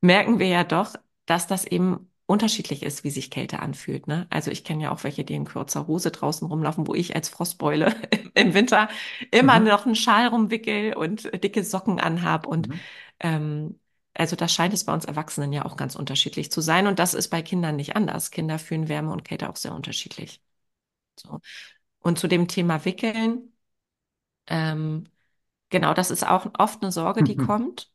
merken wir ja doch, dass das eben unterschiedlich ist, wie sich Kälte anfühlt, ne? Also ich kenne ja auch welche, die in kurzer Hose draußen rumlaufen, wo ich als Frostbeule im Winter immer Mhm. noch einen Schal rumwickel und dicke Socken anhab und Mhm. ähm, also das scheint es bei uns Erwachsenen ja auch ganz unterschiedlich zu sein. Und das ist bei Kindern nicht anders. Kinder fühlen Wärme und Kälte auch sehr unterschiedlich. So. Und zu dem Thema Wickeln, ähm, genau, das ist auch oft eine Sorge, die kommt,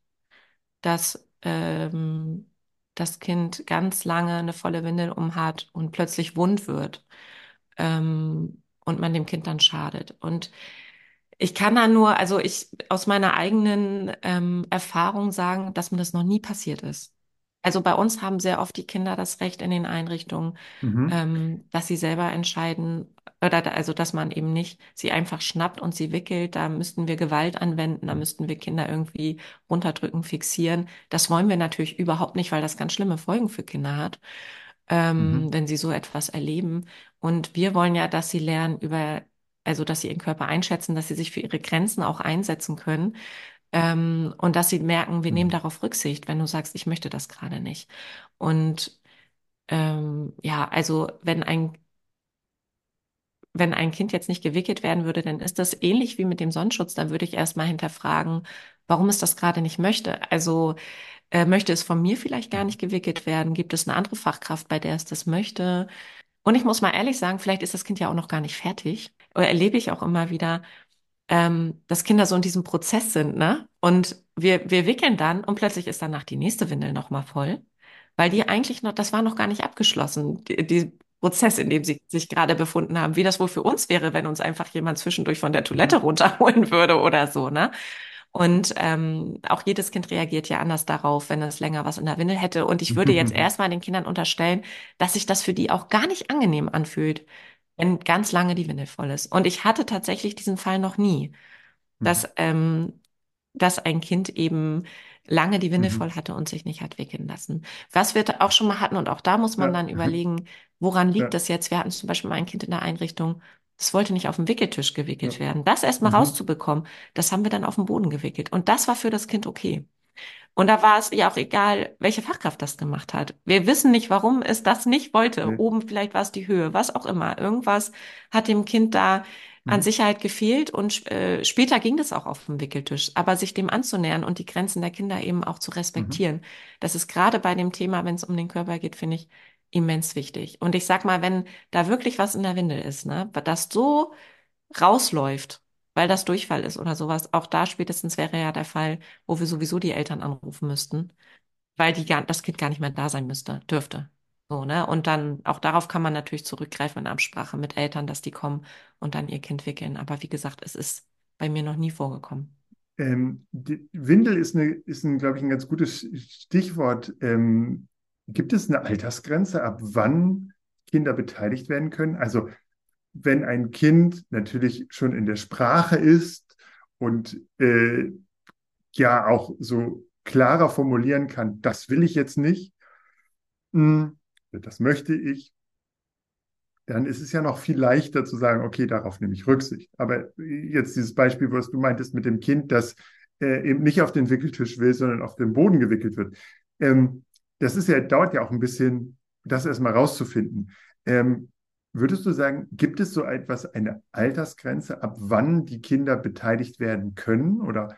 dass ähm, das Kind ganz lange eine volle Windel umhat und plötzlich wund wird ähm, und man dem Kind dann schadet. Und ich kann da nur, also ich aus meiner eigenen ähm, Erfahrung sagen, dass mir das noch nie passiert ist. Also bei uns haben sehr oft die Kinder das Recht in den Einrichtungen, Mhm. ähm, dass sie selber entscheiden, oder da- also dass man eben nicht sie einfach schnappt und sie wickelt. Da müssten wir Gewalt anwenden, da müssten wir Kinder irgendwie runterdrücken, fixieren. Das wollen wir natürlich überhaupt nicht, weil das ganz schlimme Folgen für Kinder hat, ähm, Mhm. wenn sie so etwas erleben. Und wir wollen ja, dass sie lernen über, also dass sie ihren Körper einschätzen, dass sie sich für ihre Grenzen auch einsetzen können. Ähm, und dass sie merken, wir nehmen Mhm. darauf Rücksicht, wenn du sagst, ich möchte das gerade nicht. Und ähm, ja, also wenn ein, wenn ein Kind jetzt nicht gewickelt werden würde, dann ist das ähnlich wie mit dem Sonnenschutz. Da würde ich erstmal hinterfragen, warum es das gerade nicht möchte. Also äh, möchte es von mir vielleicht gar nicht gewickelt werden? Gibt es eine andere Fachkraft, bei der es das möchte? Und ich muss mal ehrlich sagen, vielleicht ist das Kind ja auch noch gar nicht fertig. Oder erlebe ich auch immer wieder, ähm, dass Kinder so in diesem Prozess sind, ne? Und wir, wir wickeln dann und plötzlich ist danach die nächste Windel nochmal voll, weil die eigentlich noch, das war noch gar nicht abgeschlossen, die, die Prozess, in dem sie sich gerade befunden haben, wie das wohl für uns wäre, wenn uns einfach jemand zwischendurch von der Toilette Mhm. runterholen würde oder so, ne? Und ähm, auch jedes Kind reagiert ja anders darauf, wenn es länger was in der Windel hätte. Und ich würde jetzt erstmal den Kindern unterstellen, dass sich das für die auch gar nicht angenehm anfühlt, wenn ganz lange die Windel voll ist. Und ich hatte tatsächlich diesen Fall noch nie, Mhm. dass, ähm, dass ein Kind eben lange die Windel Mhm. voll hatte und sich nicht hat wickeln lassen. Was wir da auch schon mal hatten, und auch da muss man Ja. dann überlegen, woran liegt Ja. das jetzt? Wir hatten zum Beispiel mal ein Kind in der Einrichtung, das wollte nicht auf dem Wickeltisch Ja. gewickelt werden. Das erstmal Mhm. rauszubekommen, das haben wir dann auf dem Boden gewickelt. Und das war für das Kind okay. Und da war es ja auch egal, welche Fachkraft das gemacht hat. Wir wissen nicht, warum es das nicht wollte. Nee. Oben vielleicht war es die Höhe, was auch immer. Irgendwas hat dem Kind da an Mhm. Sicherheit gefehlt und äh, später ging das auch auf dem Wickeltisch. Aber sich dem anzunähern und die Grenzen der Kinder eben auch zu Mhm. respektieren, das ist gerade bei dem Thema, wenn es um den Körper geht, finde ich immens wichtig. Und ich sag mal, wenn da wirklich was in der Windel ist, ne, das so rausläuft, weil das Durchfall ist oder sowas, auch da spätestens wäre ja der Fall, wo wir sowieso die Eltern anrufen müssten, weil die gar, das Kind gar nicht mehr da sein müsste, dürfte. So, ne? Und dann, auch darauf kann man natürlich zurückgreifen in Absprache mit Eltern, dass die kommen und dann ihr Kind wickeln. Aber wie gesagt, es ist bei mir noch nie vorgekommen. Ähm, Windel ist, eine, ist ein, glaube ich, ein ganz gutes Stichwort. Ähm, gibt es eine Altersgrenze, ab wann Kinder beteiligt werden können? Also wenn ein Kind natürlich schon in der Sprache ist und äh, ja auch so klarer formulieren kann, das will ich jetzt nicht, mh, das möchte ich, dann ist es ja noch viel leichter zu sagen, okay, darauf nehme ich Rücksicht. Aber jetzt dieses Beispiel, was du meintest mit dem Kind, das äh, eben nicht auf den Wickeltisch will, sondern auf den Boden gewickelt wird. Ähm, das ist ja, dauert ja auch ein bisschen, das erstmal rauszufinden. Ähm, würdest du sagen, gibt es so etwas, eine Altersgrenze, ab wann die Kinder beteiligt werden können oder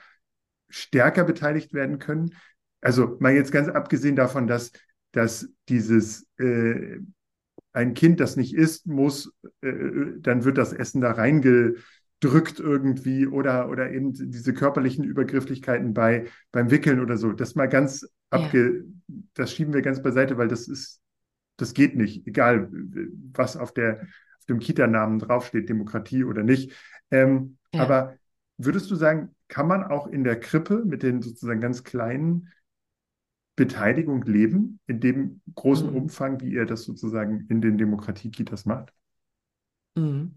stärker beteiligt werden können? Also mal jetzt ganz abgesehen davon, dass, dass dieses äh, ein Kind, das nicht isst, muss, äh, dann wird das Essen da reingedrückt irgendwie oder, oder eben diese körperlichen Übergrifflichkeiten bei, beim Wickeln oder so. Das mal ganz Ja, abge, das schieben wir ganz beiseite, weil das ist, das geht nicht, egal was auf der, auf dem Kita-Namen draufsteht, Demokratie oder nicht. Ähm, ja. aber würdest du sagen, kann man auch in der Krippe mit den sozusagen ganz kleinen Beteiligung leben, in dem großen Mm, Umfang, wie ihr das sozusagen in den Demokratie-Kitas macht? mm.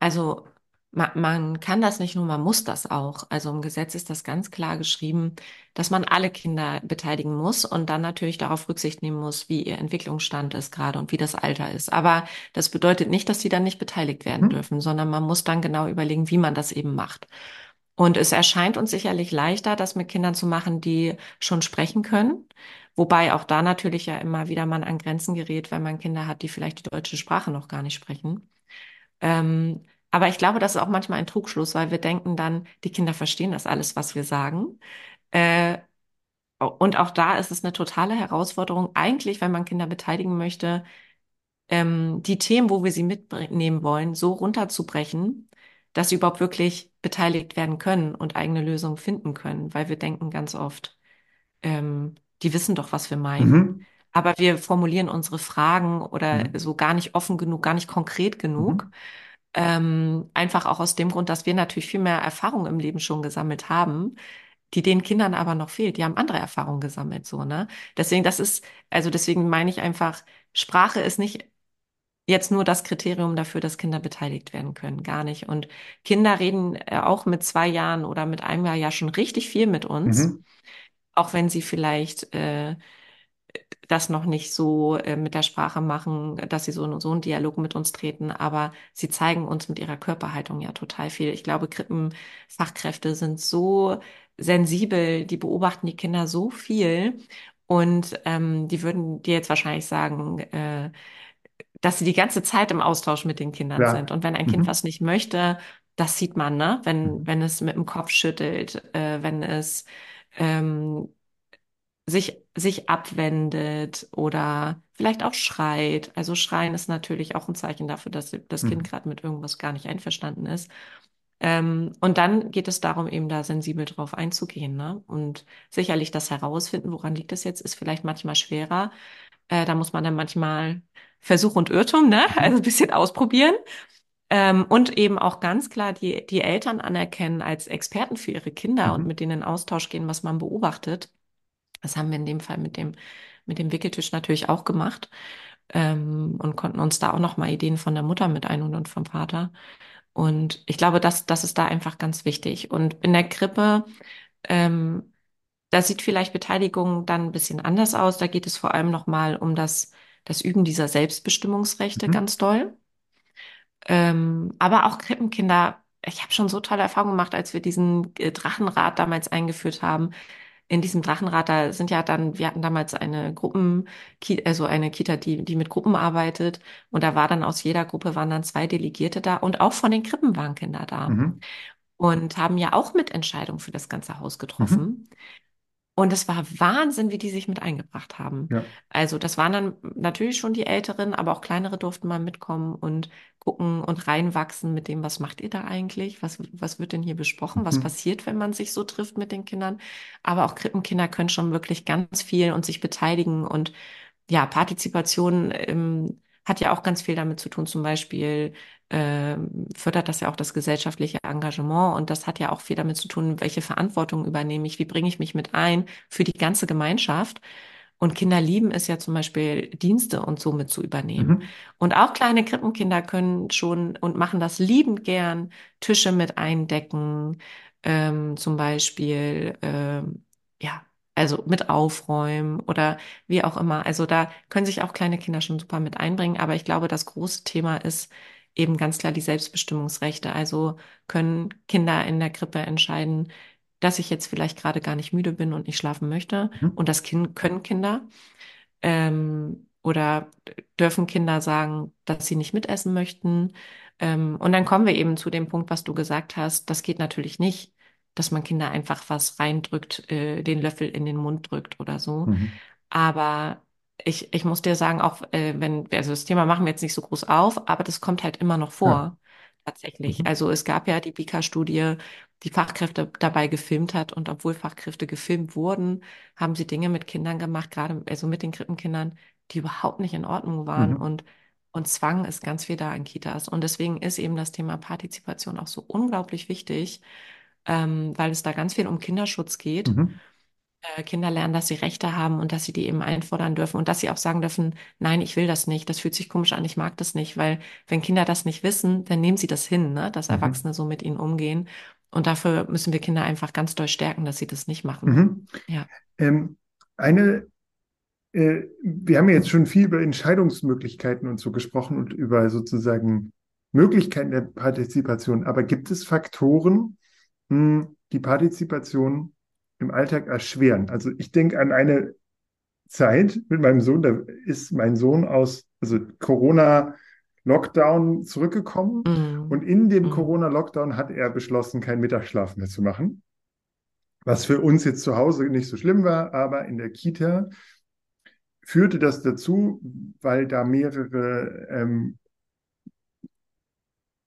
Also man, man kann das nicht nur, man muss das auch. Also im Gesetz ist das ganz klar geschrieben, dass man alle Kinder beteiligen muss und dann natürlich darauf Rücksicht nehmen muss, wie ihr Entwicklungsstand ist gerade und wie das Alter ist. Aber das bedeutet nicht, dass sie dann nicht beteiligt werden Mhm. dürfen, sondern man muss dann genau überlegen, wie man das eben macht. Und es erscheint uns sicherlich leichter, das mit Kindern zu machen, die schon sprechen können. Wobei auch da natürlich ja immer wieder man an Grenzen gerät, wenn man Kinder hat, die vielleicht die deutsche Sprache noch gar nicht sprechen. Ähm, aber ich glaube, das ist auch manchmal ein Trugschluss, weil wir denken dann, die Kinder verstehen das alles, was wir sagen. Äh, und auch da ist es eine totale Herausforderung, eigentlich, wenn man Kinder beteiligen möchte, ähm, die Themen, wo wir sie mitnehmen wollen, so runterzubrechen, dass sie überhaupt wirklich beteiligt werden können und eigene Lösungen finden können, weil wir denken ganz oft, ähm, die wissen doch, was wir meinen. Mhm. Aber wir formulieren unsere Fragen oder Mhm. so gar nicht offen genug, gar nicht konkret genug. Mhm. Ähm, einfach auch aus dem Grund, dass wir natürlich viel mehr Erfahrung im Leben schon gesammelt haben, die den Kindern aber noch fehlt. Die haben andere Erfahrungen gesammelt, so, ne? Deswegen, das ist, also deswegen meine ich einfach, Sprache ist nicht jetzt nur das Kriterium dafür, dass Kinder beteiligt werden können. Gar nicht. Und Kinder reden äh, auch mit zwei Jahren oder mit einem Jahr ja schon richtig viel mit uns, Mhm. auch wenn sie vielleicht äh, das noch nicht so äh, mit der Sprache machen, dass sie so, so einen Dialog mit uns treten, aber sie zeigen uns mit ihrer Körperhaltung ja total viel. Ich glaube, Krippenfachkräfte sind so sensibel, die beobachten die Kinder so viel und ähm, die würden dir jetzt wahrscheinlich sagen, äh, dass sie die ganze Zeit im Austausch mit den Kindern sind. Klar. Und wenn ein Kind Mhm. was nicht möchte, das sieht man, ne? Wenn, Mhm. wenn es mit dem Kopf schüttelt, äh, wenn es ähm, sich, sich abwendet oder vielleicht auch schreit. Also schreien ist natürlich auch ein Zeichen dafür, dass das Kind Mhm. gerade mit irgendwas gar nicht einverstanden ist. Ähm, und dann geht es darum, eben da sensibel drauf einzugehen, ne? Und sicherlich das herausfinden, woran liegt es jetzt, ist vielleicht manchmal schwerer. Äh, da muss man dann manchmal Versuch und Irrtum, ne? Also Mhm. ein bisschen ausprobieren. Ähm, und eben auch ganz klar die, die Eltern anerkennen als Experten für ihre Kinder und Mhm. mit denen in Austausch gehen, was man beobachtet. Das haben wir in dem Fall mit dem, mit dem Wickeltisch natürlich auch gemacht. Ähm, und konnten uns da auch noch mal Ideen von der Mutter mit einholen und vom Vater. Und ich glaube, das, das ist da einfach ganz wichtig. Und in der Krippe, ähm, da sieht vielleicht Beteiligung dann ein bisschen anders aus. Da geht es vor allem noch mal um das, das Üben dieser Selbstbestimmungsrechte Mhm. ganz doll. Ähm, aber auch Krippenkinder, ich habe schon so tolle Erfahrungen gemacht, als wir diesen äh, Drachenrat damals eingeführt haben. In diesem Drachenrat, da sind ja dann, wir hatten damals eine Gruppen, also eine Kita, die, die mit Gruppen arbeitet. Und da war dann aus jeder Gruppe waren dann zwei Delegierte da und auch von den Krippen waren Kinder da Mhm. und haben ja auch Mitentscheidungen für das ganze Haus Mhm. Und es war Wahnsinn, wie die sich mit eingebracht haben. Ja. Also das waren dann natürlich schon die Älteren, aber auch kleinere durften mal mitkommen und gucken und reinwachsen mit dem, was macht ihr da eigentlich? Was, was wird denn hier besprochen? Was Mhm. passiert, wenn man sich so trifft mit den Kindern? Aber auch Krippenkinder können schon wirklich ganz viel und sich beteiligen und ja, Partizipation ähm, hat ja auch ganz viel damit zu tun, zum Beispiel ähm, fördert das ja auch das gesellschaftliche Engagement und das hat ja auch viel damit zu tun, welche Verantwortung übernehme ich, wie bringe ich mich mit ein für die ganze Gemeinschaft. Und Kinder lieben es ja zum Beispiel, Dienste und so mit zu übernehmen. Mhm. Und auch kleine Krippenkinder können schon und machen das liebend gern, Tische mit eindecken, ähm, zum Beispiel, ähm, ja, also mit aufräumen oder wie auch immer. Also da können sich auch kleine Kinder schon super mit einbringen. Aber ich glaube, das große Thema ist eben ganz klar die Selbstbestimmungsrechte. Also können Kinder in der Krippe entscheiden, dass ich jetzt vielleicht gerade gar nicht müde bin und nicht schlafen möchte. Mhm. Und das kind, können Kinder. Ähm, oder dürfen Kinder sagen, dass sie nicht mitessen möchten. Ähm, und dann kommen wir eben zu dem Punkt, was du gesagt hast. Das geht natürlich nicht, dass man Kinder einfach was reindrückt, äh, den Löffel in den Mund drückt oder so. Mhm. Aber ich, ich muss dir sagen, auch äh, wenn, also das Thema machen wir jetzt nicht so groß auf, aber das kommt halt immer noch Ja. vor. Tatsächlich. Mhm. Also es gab ja die Bika-Studie, die Fachkräfte dabei gefilmt hat und obwohl Fachkräfte gefilmt wurden, haben sie Dinge mit Kindern gemacht, gerade also mit den Krippenkindern, die überhaupt nicht in Ordnung waren Mhm. und und Zwang ist ganz viel da in Kitas. Und deswegen ist eben das Thema Partizipation auch so unglaublich wichtig, ähm, weil es da ganz viel um Kinderschutz geht Mhm. Äh, Kinder lernen, dass sie Rechte haben und dass sie die eben einfordern dürfen und dass sie auch sagen dürfen, nein, ich will das nicht, das fühlt sich komisch an, ich mag das nicht, weil wenn Kinder das nicht wissen, dann nehmen sie das hin, ne, dass Mhm. Erwachsene so mit ihnen umgehen. Und dafür müssen wir Kinder einfach ganz doll stärken, dass sie das nicht machen. Mhm. Ja. Ähm, eine, äh, wir haben ja jetzt schon viel über Entscheidungsmöglichkeiten und so gesprochen und über sozusagen Möglichkeiten der Partizipation. Aber gibt es Faktoren, mh, die Partizipation im Alltag erschweren? Also ich denke an eine Zeit mit meinem Sohn, da ist mein Sohn aus, also Corona-Lockdown zurückgekommen Mm, und in dem mm, Corona-Lockdown hat er beschlossen, keinen Mittagsschlaf mehr zu machen, was für uns jetzt zu Hause nicht so schlimm war, aber in der Kita führte das dazu, weil da mehrere ähm,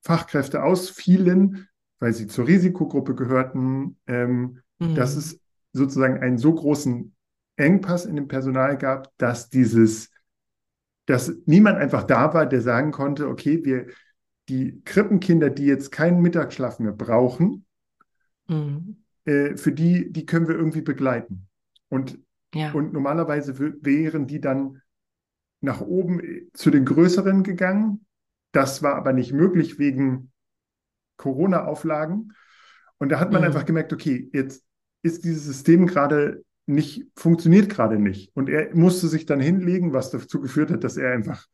Fachkräfte ausfielen, weil sie zur Risikogruppe gehörten, ähm, mhm. dass es sozusagen einen so großen Engpass in dem Personal gab, dass dieses, dass niemand einfach da war, der sagen konnte, okay, wir, die Krippenkinder, die jetzt keinen Mittagsschlaf mehr brauchen, mhm. äh, für die, die können wir irgendwie begleiten. Und, ja. und normalerweise wären die dann nach oben äh, zu den größeren gegangen. Das war aber nicht möglich wegen Corona-Auflagen. Und da hat man mhm. einfach gemerkt, okay, jetzt ist dieses System gerade nicht, funktioniert gerade nicht. Und er musste sich dann hinlegen, was dazu geführt hat, dass er einfach,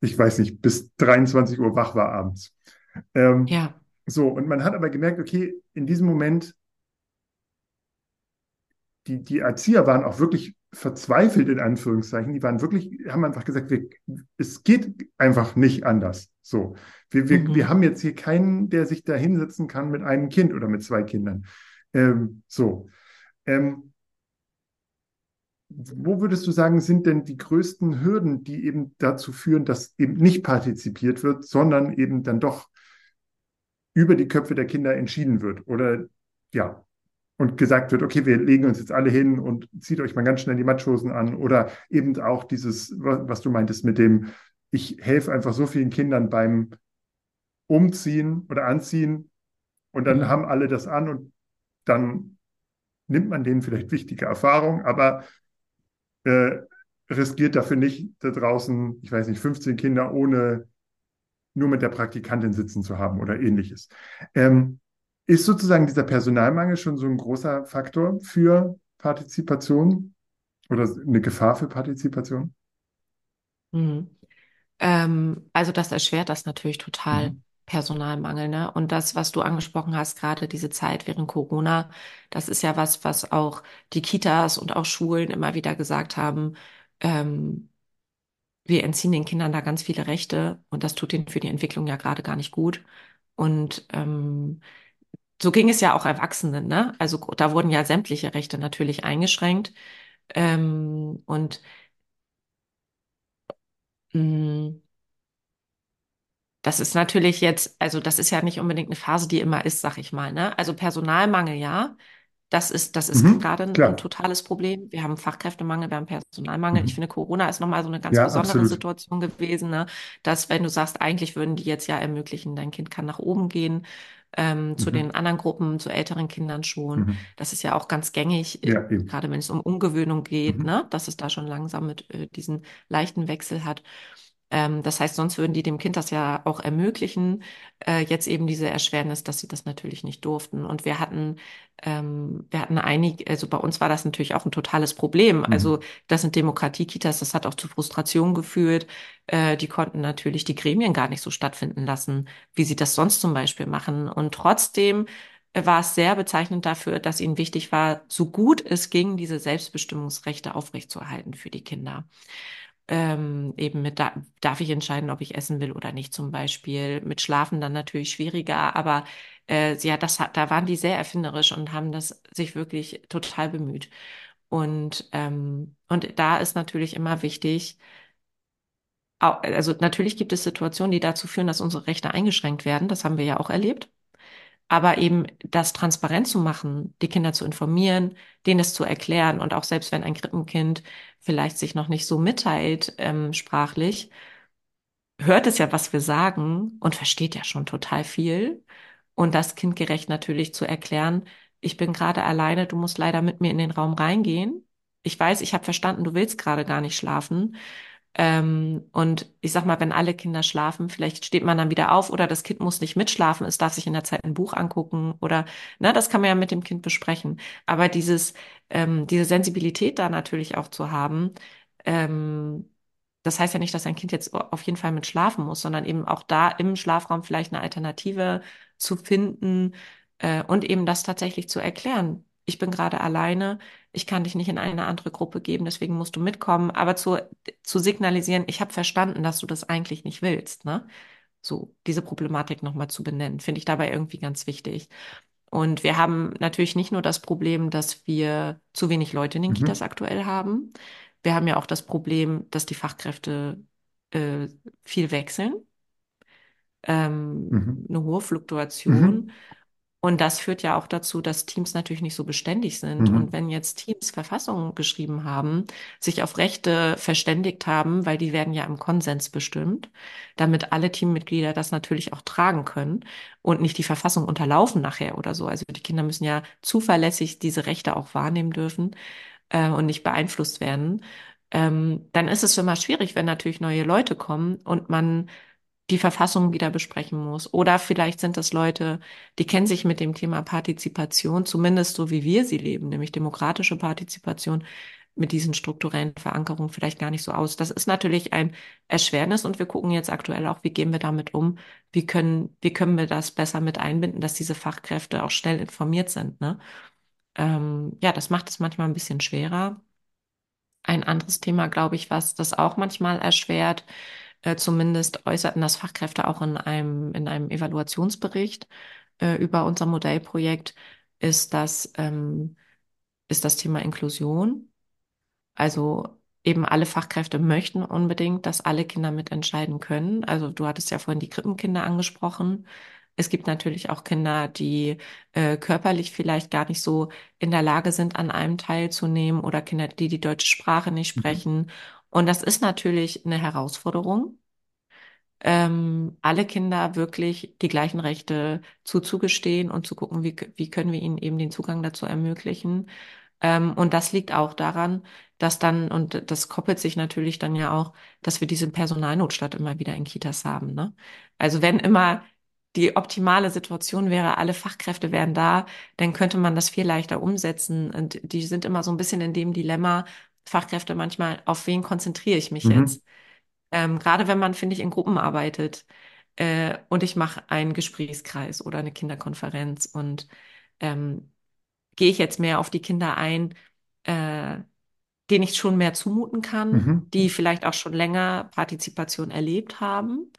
ich weiß nicht, bis 23 Uhr wach war abends. Ähm, ja. So, und man hat aber gemerkt, okay, in diesem Moment, die, die Erzieher waren auch wirklich verzweifelt, in Anführungszeichen. Die waren wirklich, haben einfach gesagt, wir, es geht einfach nicht anders. So, wir, wir, mhm. wir haben jetzt hier keinen, der sich da hinsetzen kann mit einem Kind oder mit zwei Kindern. Ähm, so. Ähm, wo würdest du sagen, sind denn die größten Hürden, die eben dazu führen, dass eben nicht partizipiert wird, sondern eben dann doch über die Köpfe der Kinder entschieden wird? Oder ja, und gesagt wird, okay, wir legen uns jetzt alle hin und zieht euch mal ganz schnell die Matschhosen an. Oder eben auch dieses, was du meintest mit dem, ich helfe einfach so vielen Kindern beim Umziehen oder Anziehen und dann mhm. haben alle das an und dann nimmt man denen vielleicht wichtige Erfahrung, aber äh, riskiert dafür nicht da draußen, ich weiß nicht, 15 Kinder ohne nur mit der Praktikantin sitzen zu haben oder ähnliches. Ähm, ist sozusagen dieser Personalmangel schon so ein großer Faktor für Partizipation oder eine Gefahr für Partizipation? Mhm. Ähm, also das erschwert das natürlich total. Mhm. Personalmangel, ne? Und das, was du angesprochen hast, gerade diese Zeit während Corona, das ist ja was, was auch die Kitas und auch Schulen immer wieder gesagt haben. Ähm, wir entziehen den Kindern da ganz viele Rechte und das tut ihnen für die Entwicklung ja gerade gar nicht gut. Und ähm, so ging es ja auch Erwachsenen, ne? Also da wurden ja sämtliche Rechte natürlich eingeschränkt. Ähm, und mh, mm, das ist natürlich jetzt, also das ist ja nicht unbedingt eine Phase, die immer ist, sag ich mal. Ne? Also Personalmangel, ja. Das ist, das ist mhm, gerade ein, ein, totales Problem. Wir haben Fachkräftemangel, wir haben Personalmangel. Mhm. Ich finde, Corona ist nochmal so eine ganz ja, besondere absolut. Situation gewesen, ne? dass wenn du sagst, eigentlich würden die jetzt ja ermöglichen, dein Kind kann nach oben gehen, ähm, mhm. zu den anderen Gruppen, zu älteren Kindern schon. Mhm. Das ist ja auch ganz gängig, ja, gerade wenn es um Umgewöhnung geht, mhm. ne? dass es da schon langsam mit äh, diesen leichten Wechsel hat. Ähm, das heißt, sonst würden die dem Kind das ja auch ermöglichen. Äh, jetzt eben diese Erschwernis, dass sie das natürlich nicht durften. Und wir hatten, ähm, wir hatten einige, also bei uns war das natürlich auch ein totales Problem. Mhm. Also das sind Demokratiekitas, das hat auch zu Frustration geführt. Äh, die konnten natürlich die Gremien gar nicht so stattfinden lassen, wie sie das sonst zum Beispiel machen. Und trotzdem war es sehr bezeichnend dafür, dass ihnen wichtig war, so gut es ging, diese Selbstbestimmungsrechte aufrechtzuerhalten für die Kinder ähm, eben mit, da, darf ich entscheiden, ob ich essen will oder nicht zum Beispiel. Mit Schlafen dann natürlich schwieriger, aber äh, ja, das hat, da waren die sehr erfinderisch und haben das sich wirklich total bemüht. Und, ähm, und da ist natürlich immer wichtig, also natürlich gibt es Situationen, die dazu führen, dass unsere Rechte eingeschränkt werden. Das haben wir ja auch erlebt. Aber eben das transparent zu machen, die Kinder zu informieren, denen es zu erklären und auch selbst wenn ein Krippenkind vielleicht sich noch nicht so mitteilt ähm, sprachlich, hört es ja, was wir sagen und versteht ja schon total viel. Und das kindgerecht natürlich zu erklären, ich bin gerade alleine, du musst leider mit mir in den Raum reingehen. Ich weiß, ich habe verstanden, du willst gerade gar nicht schlafen. Ähm, und ich sag mal, wenn alle Kinder schlafen, vielleicht steht man dann wieder auf oder das Kind muss nicht mitschlafen, es darf sich in der Zeit ein Buch angucken oder, ne, das kann man ja mit dem Kind besprechen. Aber dieses, ähm, diese Sensibilität da natürlich auch zu haben, ähm, das heißt ja nicht, dass ein Kind jetzt auf jeden Fall mit schlafen muss, sondern eben auch da im Schlafraum vielleicht eine Alternative zu finden äh, und eben das tatsächlich zu erklären ich bin gerade alleine, ich kann dich nicht in eine andere Gruppe geben, deswegen musst du mitkommen, aber zu, zu signalisieren, ich habe verstanden, dass du das eigentlich nicht willst, ne? So, diese Problematik nochmal zu benennen, finde ich dabei irgendwie ganz wichtig. Und wir haben natürlich nicht nur das Problem, dass wir zu wenig Leute in den Mhm. Kitas aktuell haben. Wir haben ja auch das Problem, dass die Fachkräfte äh, viel wechseln, ähm, Mhm. eine hohe Mhm. Und das führt ja auch dazu, dass Teams natürlich nicht so beständig sind. Und Mhm. wenn jetzt Teams Verfassungen geschrieben haben, sich auf Rechte verständigt haben, weil die werden ja im Konsens bestimmt, damit alle Teammitglieder das natürlich auch tragen können und nicht die Verfassung unterlaufen nachher oder so. Also die Kinder müssen ja zuverlässig diese Rechte auch wahrnehmen dürfen, äh, und nicht beeinflusst werden. Ähm, dann ist es immer schwierig, wenn natürlich neue Leute kommen und man die Verfassung wieder besprechen muss. Oder vielleicht sind das Leute, die kennen sich mit dem Thema Partizipation, zumindest so wie wir sie leben, nämlich demokratische Partizipation mit diesen strukturellen Verankerungen vielleicht gar nicht so aus. Das ist natürlich ein Erschwernis und wir gucken jetzt aktuell auch, wie gehen wir damit um? Wie können, wie können wir das besser mit einbinden, dass diese Fachkräfte auch schnell informiert sind, ne? Ähm, ja, das macht es manchmal ein bisschen schwerer. Ein anderes Thema, glaube ich, was das auch manchmal erschwert, äh, zumindest äußerten das Fachkräfte auch in einem, in einem Evaluationsbericht äh, über unser Modellprojekt, ist das, ähm, ist das Thema Inklusion. Also eben alle Fachkräfte möchten unbedingt, dass alle Kinder mitentscheiden können. Also du hattest ja vorhin die Krippenkinder angesprochen. Es gibt natürlich auch Kinder, die äh, körperlich vielleicht gar nicht so in der Lage sind, an einem teilzunehmen oder Kinder, die die deutsche Sprache nicht Mhm. Und das ist natürlich eine Herausforderung ähm, alle Kinder wirklich die gleichen Rechte zuzugestehen und zu gucken, wie, wie können wir ihnen eben den Zugang dazu ermöglichen. Ähm, und das liegt auch daran, dass dann, und das koppelt sich natürlich dann ja auch, dass wir diesen Personalnotstand immer wieder in Kitas haben, ne? Also wenn immer die optimale Situation wäre, alle Fachkräfte wären da, dann könnte man das viel leichter umsetzen. Und die sind immer so ein bisschen in dem Dilemma, Fachkräfte manchmal, auf wen konzentriere ich mich Mhm. jetzt? Ähm, gerade wenn man, finde ich, in Gruppen arbeitet äh, und ich mache einen Gesprächskreis oder eine Kinderkonferenz und ähm, gehe ich jetzt mehr auf die Kinder ein, äh, denen ich schon mehr zumuten kann, Mhm. die vielleicht auch schon länger Partizipation erlebt haben.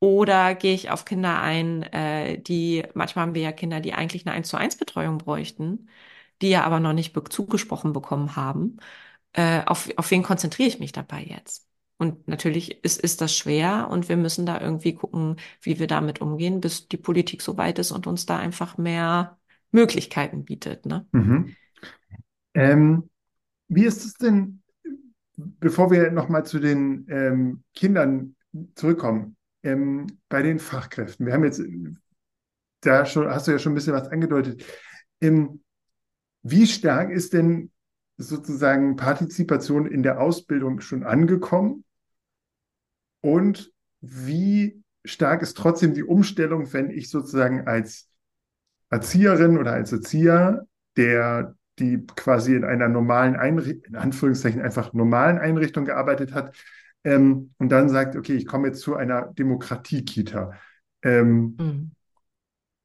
Oder gehe ich auf Kinder ein, äh, die, manchmal haben wir ja Kinder, die eigentlich eine eins zu eins Betreuung bräuchten, die ja aber noch nicht be zugesprochen bekommen haben. Äh, auf, auf wen konzentriere ich mich dabei jetzt? Und natürlich ist, ist das schwer und wir müssen da irgendwie gucken, wie wir damit umgehen, bis die Politik so weit ist und uns da einfach mehr Möglichkeiten bietet, ne? Mhm. Ähm, wie ist es denn, bevor wir nochmal zu den ähm, Kindern zurückkommen, ähm, bei den Fachkräften? Wir haben jetzt, da schon, hast du ja schon ein bisschen was angedeutet. Ähm, wie stark ist denn sozusagen Partizipation in der Ausbildung schon angekommen? Und wie stark ist trotzdem die Umstellung, wenn ich sozusagen als Erzieherin oder als Erzieher, der die quasi in einer normalen Einrichtung, in Anführungszeichen einfach normalen Einrichtung gearbeitet hat, ähm, und dann sagt, okay, ich komme jetzt zu einer Demokratie-Kita. Ähm, Mhm.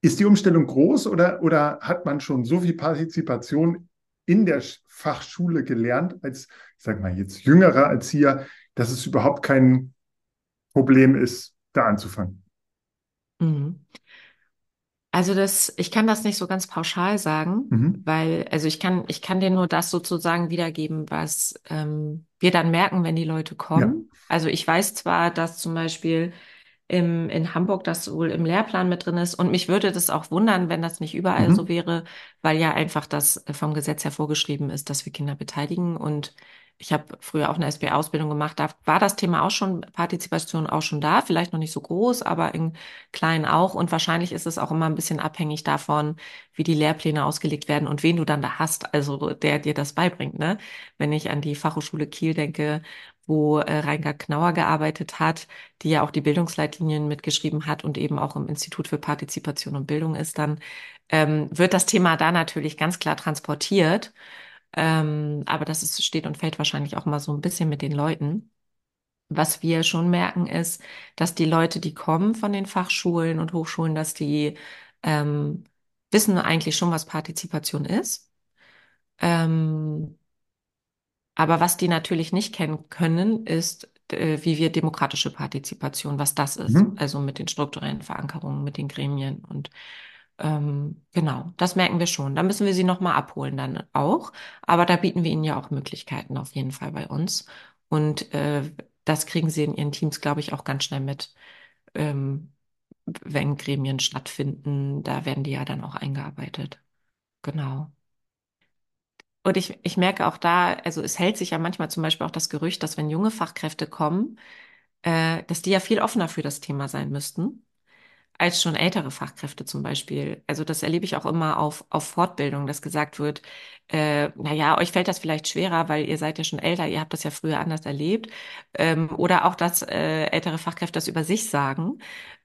ist die Umstellung groß oder, oder hat man schon so viel Partizipation in der Fachschule gelernt, als, ich sage mal, jetzt jüngerer Erzieher, dass es überhaupt kein Problem ist, da anzufangen? Mhm. Also das, ich kann das nicht so ganz pauschal sagen, Mhm. weil, also ich kann, ich kann dir nur das sozusagen wiedergeben, was ähm, wir dann merken, wenn die Leute Ja. kommen. Also ich weiß zwar, dass zum Beispiel im, in Hamburg das wohl im Lehrplan mit drin ist und mich würde das auch wundern, wenn das nicht überall so Mhm. wäre, weil ja einfach das äh, vom Gesetz her vorgeschrieben ist, dass wir Kinder beteiligen und ich habe früher auch eine SB-Ausbildung gemacht, da war das Thema auch schon, Partizipation auch schon da, vielleicht noch nicht so groß, aber in klein auch. Und wahrscheinlich ist es auch immer ein bisschen abhängig davon, wie die Lehrpläne ausgelegt werden und wen du dann da hast, also der dir das beibringt, ne? Wenn ich an die Fachhochschule Kiel denke, wo äh, Reingard Knauer gearbeitet hat, die ja auch die Bildungsleitlinien mitgeschrieben hat und eben auch im Institut für Partizipation und Bildung ist, dann ähm, wird das Thema da natürlich ganz klar transportiert. Ähm, aber das ist, steht und fällt wahrscheinlich auch mal so ein bisschen mit den Leuten. Was wir schon merken, ist, dass die Leute, die kommen von den Fachschulen und Hochschulen, dass die ähm, wissen eigentlich schon, was Partizipation ist. Ähm, aber was die natürlich nicht kennen können, ist, äh, wie wir demokratische Partizipation, was das ist. Mhm. Also mit den strukturellen Verankerungen, mit den Gremien und Ähm, genau, das merken wir schon. Da müssen wir sie nochmal abholen dann auch. Aber da bieten wir ihnen ja auch Möglichkeiten auf jeden Fall bei uns. Und äh, das kriegen sie in ihren Teams, glaube ich, auch ganz schnell mit. Ähm, wenn Gremien stattfinden, da werden die ja dann auch eingearbeitet. Genau. Und ich, ich merke auch da, also es hält sich ja manchmal zum Beispiel auch das Gerücht, dass wenn junge Fachkräfte kommen, äh, dass die ja viel offener für das Thema sein müssten als schon ältere Fachkräfte zum Beispiel. Also das erlebe ich auch immer auf, auf Fortbildung, dass gesagt wird, äh, na ja, euch fällt das vielleicht schwerer, weil ihr seid ja schon älter, ihr habt das ja früher anders erlebt. Ähm, oder auch, dass äh, ältere Fachkräfte das über sich sagen.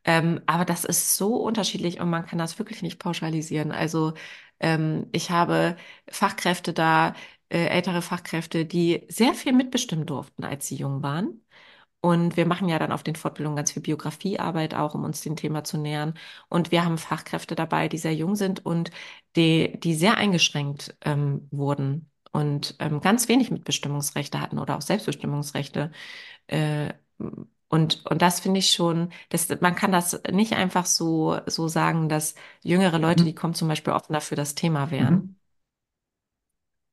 Ähm, aber das ist so unterschiedlich und man kann das wirklich nicht pauschalisieren. Also ähm, ich habe Fachkräfte da, äh, ältere Fachkräfte, die sehr viel mitbestimmen durften, als sie jung waren. Und wir machen ja dann auf den Fortbildungen ganz viel Biografiearbeit auch, um uns dem Thema zu nähern. Und wir haben Fachkräfte dabei, die sehr jung sind und die, die sehr eingeschränkt ähm, wurden und ähm, ganz wenig Mitbestimmungsrechte hatten oder auch Selbstbestimmungsrechte. Äh, und, und das finde ich schon, das, man kann das nicht einfach so, so sagen, dass jüngere Leute, die Mhm. kommen, zum Beispiel offener für das Thema Mhm. wären.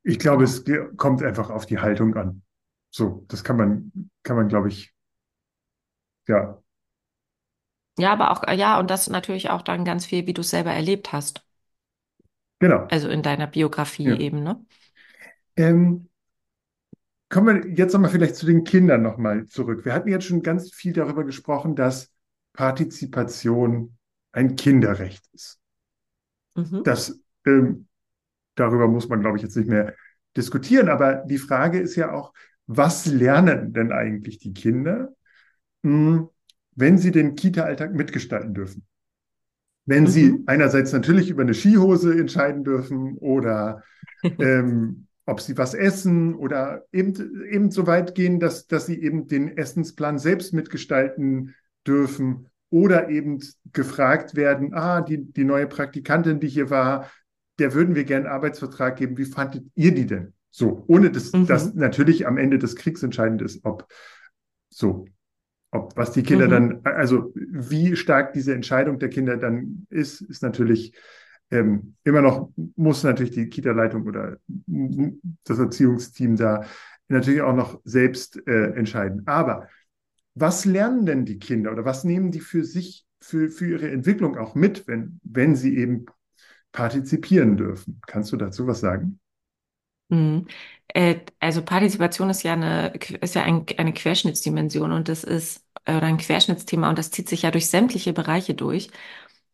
Ich glaube, es kommt einfach auf die Haltung an. So, das kann man, kann man, glaube ich, ja, Ja, aber auch, ja, und das natürlich auch dann ganz viel, wie du es selber erlebt hast. genau. Also in deiner Biografie Ja. eben, ne? Ähm, kommen wir jetzt nochmal vielleicht zu den Kindern nochmal zurück. Wir hatten jetzt schon ganz viel darüber gesprochen, dass Partizipation ein Kinderrecht ist. Mhm. Das, ähm, darüber muss man, glaube ich, jetzt nicht mehr diskutieren. Aber die Frage ist ja auch, was lernen denn eigentlich die Kinder, wenn sie den Kita-Alltag mitgestalten dürfen? Wenn sie Mhm. einerseits natürlich über eine Skihose entscheiden dürfen oder ähm, ob sie was essen oder eben, eben so weit gehen, dass, dass sie eben den Essensplan selbst mitgestalten dürfen oder eben gefragt werden, ah, die, die neue Praktikantin, die hier war, der würden wir gerne einen Arbeitsvertrag geben. Wie fandet ihr die denn? So, ohne dass das Mhm. natürlich am Ende des Kriegs entscheidend ist, ob so, ob was die Kinder Mhm. dann, also wie stark diese Entscheidung der Kinder dann ist, ist natürlich ähm, immer noch muss natürlich die Kita-Leitung oder das Erziehungsteam da natürlich auch noch selbst äh, entscheiden. Aber was lernen denn die Kinder oder was nehmen die für sich, für, für ihre Entwicklung auch mit, wenn, wenn sie eben partizipieren dürfen? Kannst du dazu was sagen? Mhm. Äh, also Partizipation ist ja eine, ist ja ein, eine Querschnittsdimension und das ist, oder ein Querschnittsthema und das zieht sich ja durch sämtliche Bereiche durch.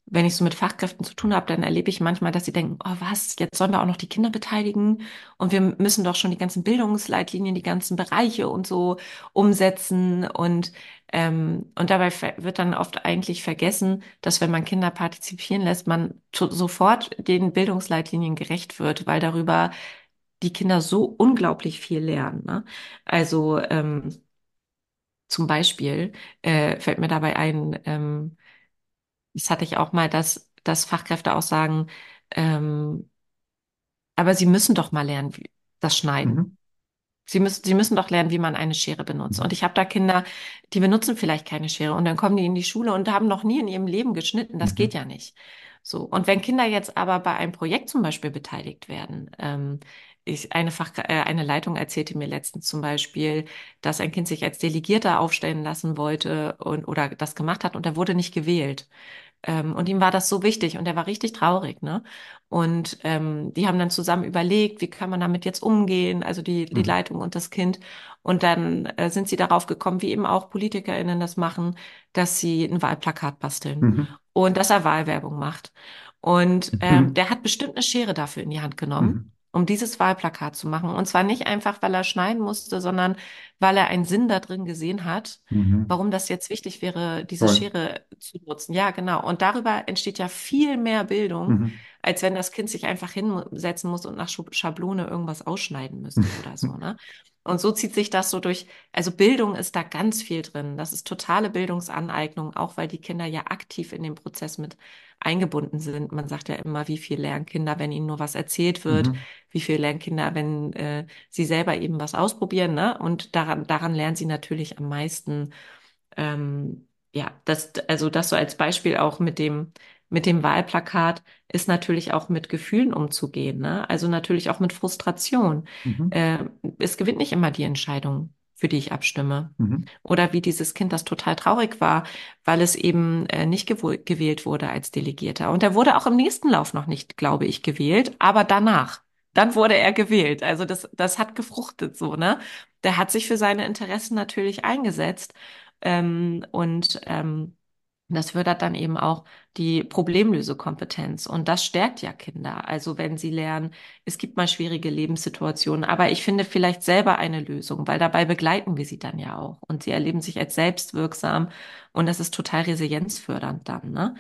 Wenn ich so mit Fachkräften zu tun habe, dann erlebe ich manchmal, dass sie denken, oh was, jetzt sollen wir auch noch die Kinder beteiligen und wir müssen doch schon die ganzen Bildungsleitlinien, die ganzen Bereiche und so umsetzen und ähm, und dabei wird dann oft eigentlich vergessen, dass wenn man Kinder partizipieren lässt, man sofort den Bildungsleitlinien gerecht wird, weil darüber die Kinder so unglaublich viel lernen. Ne? Also ähm, zum Beispiel äh, fällt mir dabei ein, ähm, das hatte ich auch mal, dass, dass Fachkräfte auch sagen, ähm, aber sie müssen doch mal lernen, wie, das Schneiden. Mhm. Sie müssen, sie müssen doch lernen, wie man eine Schere benutzt. Und ich habe da Kinder, die benutzen vielleicht keine Schere und dann kommen die in die Schule und haben noch nie in ihrem Leben geschnitten. Das geht Mhm. ja nicht. So. Und wenn Kinder jetzt aber bei einem Projekt zum Beispiel beteiligt werden, ähm, ich, eine Fach, äh, eine Leitung erzählte mir letztens zum Beispiel, dass ein Kind sich als Delegierter aufstellen lassen wollte und oder das gemacht hat und er wurde nicht gewählt. Ähm, und ihm war das so wichtig und er war richtig traurig, ne? Und ähm, die haben dann zusammen überlegt, wie kann man damit jetzt umgehen, also die, die Mhm. Leitung und das Kind. Und dann äh, sind sie darauf gekommen, wie eben auch PolitikerInnen das machen, dass sie ein Wahlplakat basteln Mhm. und dass er Wahlwerbung macht. Und ähm, Mhm. der hat bestimmt eine Schere dafür in die Hand genommen. Um dieses Wahlplakat zu machen. Und zwar nicht einfach, weil er schneiden musste, sondern weil er einen Sinn da drin gesehen hat, Mhm. warum das jetzt wichtig wäre, diese Toll. Schere zu nutzen. Ja, genau. Und darüber entsteht ja viel mehr Bildung, Mhm. als wenn das Kind sich einfach hinsetzen muss und nach Schablone irgendwas ausschneiden müsste oder so, ne? Und so zieht sich das so durch. Also Bildung ist da ganz viel drin. Das ist totale Bildungsaneignung, auch weil die Kinder ja aktiv in den Prozess mit eingebunden sind. Man sagt ja immer, wie viel lernen Kinder, wenn ihnen nur was erzählt wird, Mhm. wie viel lernen Kinder, wenn äh, sie selber eben was ausprobieren, ne? Und daran, daran lernen sie natürlich am meisten. Ähm, ja, das, also das so als Beispiel auch mit dem, mit dem Wahlplakat ist natürlich auch mit Gefühlen umzugehen, ne? Also natürlich auch mit Frustration. Mhm. Äh, es gewinnt nicht immer die Entscheidung, für die ich abstimme. Mhm. Oder wie dieses Kind, das total traurig war, weil es eben äh, nicht gewählt wurde als Delegierter. Und er wurde auch im nächsten Lauf noch nicht, glaube ich, gewählt, aber danach. Dann wurde er gewählt. Also das, das hat gefruchtet so, ne? Der hat sich für seine Interessen natürlich eingesetzt. Ähm, und ähm, das fördert dann eben auch die Problemlösekompetenz. Und das stärkt ja Kinder. Also wenn sie lernen, es gibt mal schwierige Lebenssituationen, aber ich finde vielleicht selber eine Lösung, weil dabei begleiten wir sie dann ja auch. Und sie erleben sich als selbstwirksam. Und das ist total resilienzfördernd dann, ne?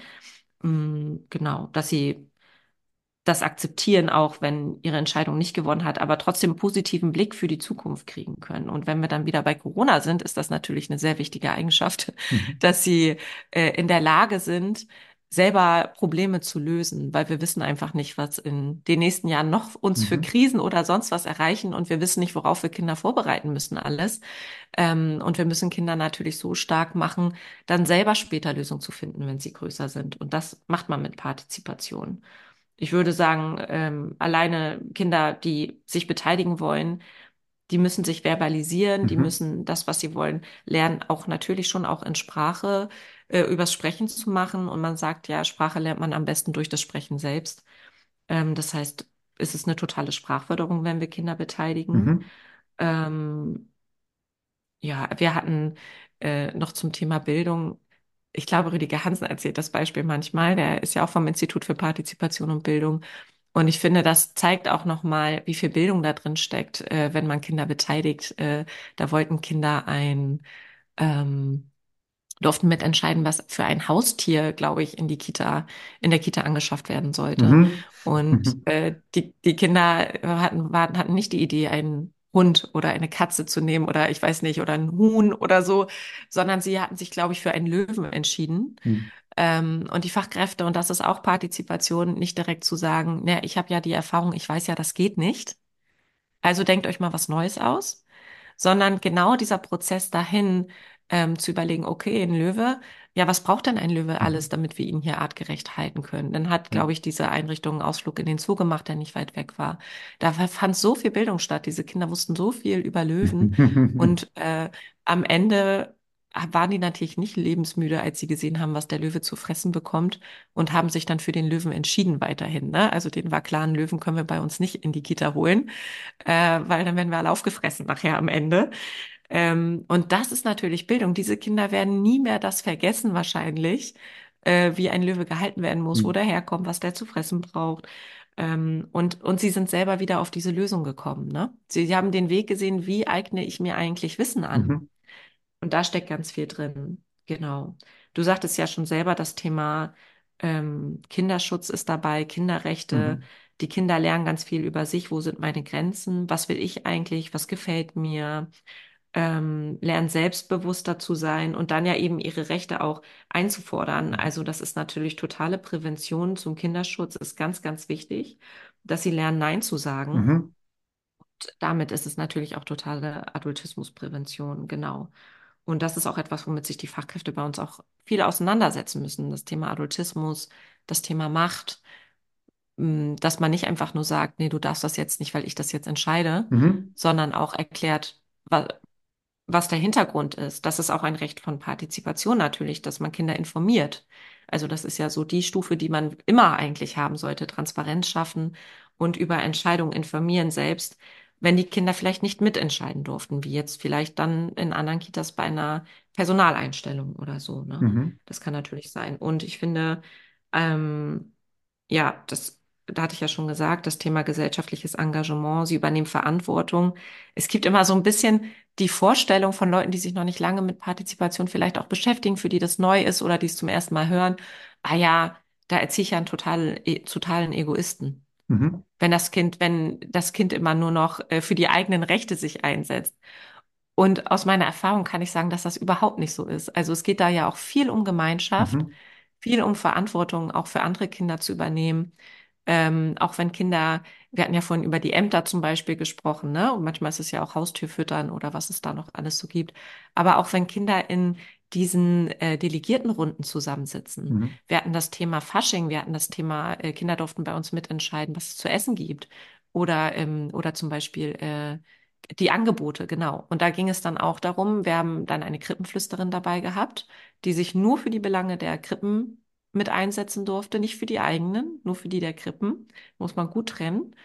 Mm, Genau, dass sie das akzeptieren, auch wenn ihre Entscheidung nicht gewonnen hat, aber trotzdem einen positiven Blick für die Zukunft kriegen können. Und wenn wir dann wieder bei Corona sind, ist das natürlich eine sehr wichtige Eigenschaft, Mhm. dass sie äh, in der Lage sind, selber Probleme zu lösen, weil wir wissen einfach nicht, was in den nächsten Jahren noch uns für Mhm. Krisen oder sonst was erreichen und wir wissen nicht, worauf wir Kinder vorbereiten müssen, alles. Ähm, und wir müssen Kinder natürlich so stark machen, dann selber später Lösungen zu finden, wenn sie größer sind. Und das macht man mit Partizipation ich würde sagen, ähm, alleine Kinder, die sich beteiligen wollen, die müssen sich verbalisieren, die Mhm. müssen das, was sie wollen, lernen, auch natürlich schon auch in Sprache, äh, übers Sprechen zu machen. Und man sagt ja, Sprache lernt man am besten durch das Sprechen selbst. Ähm, das heißt, es ist eine totale Sprachförderung, wenn wir Kinder beteiligen. Mhm. Ähm, ja, wir hatten äh, noch zum Thema Bildung, ich glaube, Rüdiger Hansen erzählt das Beispiel manchmal, der ist ja auch vom Institut für Partizipation und Bildung. Und ich finde, das zeigt auch nochmal, wie viel Bildung da drin steckt, äh, wenn man Kinder beteiligt. Äh, da wollten Kinder ein ähm, durften mitentscheiden, was für ein Haustier, glaube ich, in die Kita, in der Kita angeschafft werden sollte. Mhm. Und Mhm. äh, die, die Kinder hatten, waren, hatten nicht die Idee, einen Hund oder eine Katze zu nehmen oder ich weiß nicht, oder ein Huhn oder so, sondern sie hatten sich, glaube ich, für einen Löwen entschieden. Mhm. Ähm, und die Fachkräfte, und das ist auch Partizipation, nicht direkt zu sagen, na, ich habe ja die Erfahrung, ich weiß ja, das geht nicht. Also denkt euch mal was Neues aus, sondern genau dieser Prozess dahin, ähm, zu überlegen, okay, ein Löwe, ja, was braucht denn ein Löwe Mhm. alles, damit wir ihn hier artgerecht halten können? Dann hat, glaube ich, diese Einrichtung einen Ausflug in den Zoo gemacht, der nicht weit weg war. Da fand so viel Bildung statt. Diese Kinder wussten so viel über Löwen und äh, am Ende waren die natürlich nicht lebensmüde, als sie gesehen haben, was der Löwe zu fressen bekommt und haben sich dann für den Löwen entschieden weiterhin. Ne? Also den war klar, einen Löwen können wir bei uns nicht in die Kita holen, äh, weil dann werden wir alle aufgefressen nachher am Ende. Ähm, und das ist natürlich Bildung. Diese Kinder werden nie mehr das vergessen wahrscheinlich, äh, wie ein Löwe gehalten werden muss, wo Mhm. der herkommt, was der zu fressen braucht. Ähm, und, und sie sind selber wieder auf diese Lösung gekommen, ne? Sie, sie haben den Weg gesehen, wie eigne ich mir eigentlich Wissen an? Mhm. Und da steckt ganz viel drin. Genau. Du sagtest ja schon selber, das Thema ähm, Kinderschutz ist dabei, Kinderrechte. Mhm. Die Kinder lernen ganz viel über sich. Wo sind meine Grenzen? Was will ich eigentlich? Was gefällt mir? Ähm, lernen selbstbewusster zu sein und dann ja eben ihre Rechte auch einzufordern. Mhm. Also das ist natürlich totale Prävention zum Kinderschutz, ist ganz, ganz wichtig, dass sie lernen, Nein zu sagen. Mhm. Damit ist es natürlich auch totale Adultismusprävention, genau. Und das ist auch etwas, womit sich die Fachkräfte bei uns auch viel auseinandersetzen müssen. Das Thema Adultismus, das Thema Macht, mh, dass man nicht einfach nur sagt, nee, du darfst das jetzt nicht, weil ich das jetzt entscheide, Mhm. sondern auch erklärt, was der Hintergrund ist. Das ist auch ein Recht von Partizipation natürlich, dass man Kinder informiert. Also das ist ja so die Stufe, die man immer eigentlich haben sollte, Transparenz schaffen und über Entscheidungen informieren selbst, wenn die Kinder vielleicht nicht mitentscheiden durften, wie jetzt vielleicht dann in anderen Kitas bei einer Personaleinstellung oder so, ne? Mhm. Das kann natürlich sein. Und ich finde, ähm, ja, das, da hatte ich ja schon gesagt, das Thema gesellschaftliches Engagement, sie übernehmen Verantwortung. Es gibt immer so ein bisschen die Vorstellung von Leuten, die sich noch nicht lange mit Partizipation vielleicht auch beschäftigen, für die das neu ist oder die es zum ersten Mal hören. Ah ja, da erziehe ich ja einen total, e- totalen Egoisten. Mhm. Wenn das Kind, wenn das Kind immer nur noch äh, für die eigenen Rechte sich einsetzt. Und aus meiner Erfahrung kann ich sagen, dass das überhaupt nicht so ist. Also es geht da ja auch viel um Gemeinschaft, Mhm. viel um Verantwortung auch für andere Kinder zu übernehmen. Ähm, auch wenn Kinder, wir hatten ja vorhin über die Ämter zum Beispiel gesprochen, ne? Und manchmal ist es ja auch Haustürfüttern oder was es da noch alles so gibt. Aber auch wenn Kinder in diesen äh, Delegiertenrunden zusammensitzen. Mhm. Wir hatten das Thema Fasching, wir hatten das Thema, äh, Kinder durften bei uns mitentscheiden, was es zu essen gibt. Oder, ähm, oder zum Beispiel äh, die Angebote, genau. Und da ging es dann auch darum, wir haben dann eine Krippenflüsterin dabei gehabt, die sich nur für die Belange der Krippen mit einsetzen durfte, nicht für die eigenen, nur für die der Krippen, muss man gut trennen.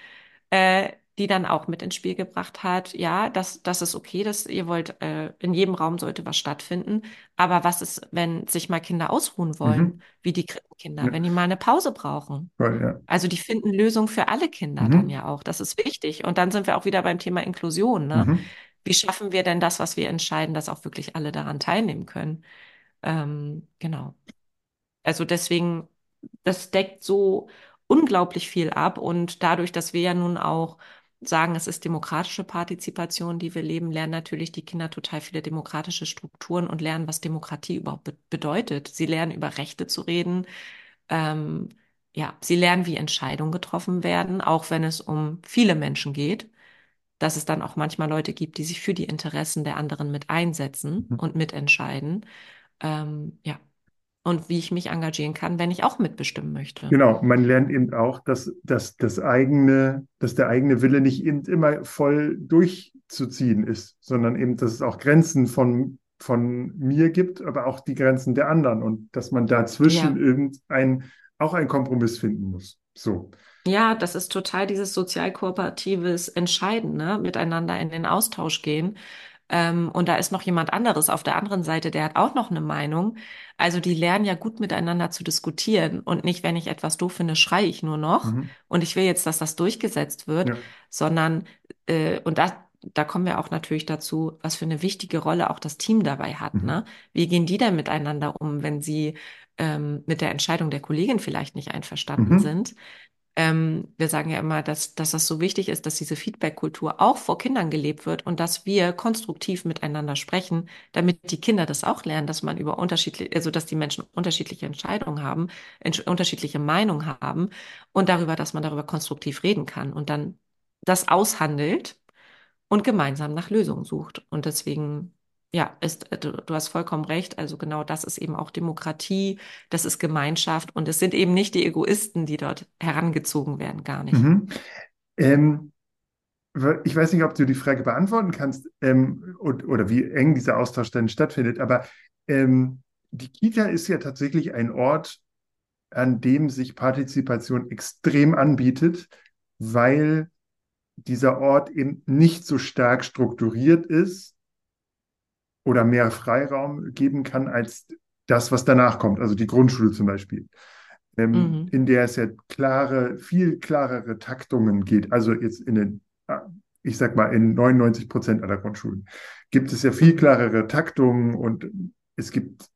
Äh, die dann auch mit ins Spiel gebracht hat, ja, das, das ist okay, dass ihr wollt, äh, in jedem Raum sollte was stattfinden. Aber was ist, wenn sich mal Kinder ausruhen wollen, Mhm. wie die Krippenkinder, Ja. wenn die mal eine Pause brauchen? Voll, ja. Also die finden Lösungen für alle Kinder Mhm. dann ja auch. Das ist wichtig. Und dann sind wir auch wieder beim Thema Inklusion, ne? Mhm. Wie schaffen wir denn das, was wir entscheiden, dass auch wirklich alle daran teilnehmen können? Ähm, genau. Also deswegen, das deckt so unglaublich viel ab. Und dadurch, dass wir ja nun auch sagen, es ist demokratische Partizipation, die wir leben, lernen natürlich die Kinder total viele demokratische Strukturen und lernen, was Demokratie überhaupt be bedeutet. Sie lernen über Rechte zu reden. Ähm, ja, sie lernen, wie Entscheidungen getroffen werden, auch wenn es um viele Menschen geht. Dass es dann auch manchmal Leute gibt, die sich für die Interessen der anderen mit einsetzen Mhm. und mitentscheiden. Ähm, ja und wie ich mich engagieren kann, wenn ich auch mitbestimmen möchte. Genau, man lernt eben auch, dass, dass das eigene, dass der eigene Wille nicht eben immer voll durchzuziehen ist, sondern eben, dass es auch Grenzen von, von mir gibt, aber auch die Grenzen der anderen und dass man dazwischen Ja. irgendein, auch einen Kompromiss finden muss. So. Ja, das ist total dieses sozial-kooperatives Entscheiden, ne? Miteinander in den Austausch gehen. Ähm, und da ist noch jemand anderes auf der anderen Seite, der hat auch noch eine Meinung. Also die lernen ja gut miteinander zu diskutieren und nicht, wenn ich etwas doof finde, schreie ich nur noch Mhm. und ich will jetzt, dass das durchgesetzt wird, Ja. sondern äh, und da, da kommen wir auch natürlich dazu, was für eine wichtige Rolle auch das Team dabei hat, Mhm. ne? Wie gehen die denn miteinander um, wenn sie ähm, mit der Entscheidung der Kollegin vielleicht nicht einverstanden Mhm. sind? Ähm, wir sagen ja immer, dass, dass das so wichtig ist, dass diese Feedback-Kultur auch vor Kindern gelebt wird und dass wir konstruktiv miteinander sprechen, damit die Kinder das auch lernen, dass man über unterschiedliche, also dass die Menschen unterschiedliche Entscheidungen haben, unterschiedliche Meinungen haben und darüber, dass man darüber konstruktiv reden kann und dann das aushandelt und gemeinsam nach Lösungen sucht. Und deswegen, ja, ist, äh, du, du hast vollkommen recht. Also genau das ist eben auch Demokratie, das ist Gemeinschaft und es sind eben nicht die Egoisten, die dort herangezogen werden, gar nicht. Mhm. Ähm, ich weiß nicht, ob du die Frage beantworten kannst ähm, und, oder wie eng dieser Austausch dann stattfindet, aber ähm, die Kita ist ja tatsächlich ein Ort, an dem sich Partizipation extrem anbietet, weil dieser Ort eben nicht so stark strukturiert ist oder mehr Freiraum geben kann als das, was danach kommt, also die Grundschule zum Beispiel, ähm, Mhm. in der es ja klare, viel klarere Taktungen geht. Also jetzt in den, ich sag mal, in 99 Prozent aller Grundschulen gibt es ja viel klarere Taktungen und es gibt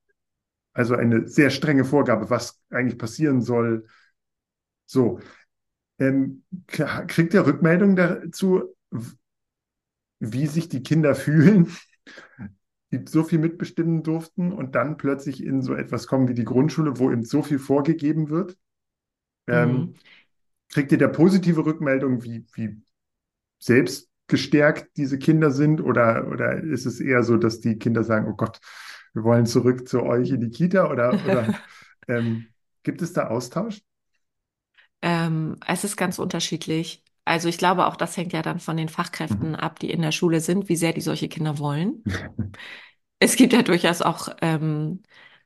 also eine sehr strenge Vorgabe, was eigentlich passieren soll. So, ähm, kriegt ihr Rückmeldung dazu, wie sich die Kinder fühlen, die so viel mitbestimmen durften und dann plötzlich in so etwas kommen wie die Grundschule, wo eben so viel vorgegeben wird? Ähm, Mhm. kriegt ihr da positive Rückmeldungen, wie, wie selbst gestärkt diese Kinder sind? Oder, oder ist es eher so, dass die Kinder sagen, oh Gott, wir wollen zurück zu euch in die Kita? Oder, oder ähm, gibt es da Austausch? Ähm, es ist ganz unterschiedlich. Also ich glaube, auch das hängt ja dann von den Fachkräften Mhm. ab, die in der Schule sind, wie sehr die solche Kinder wollen. Es gibt ja durchaus auch, ähm,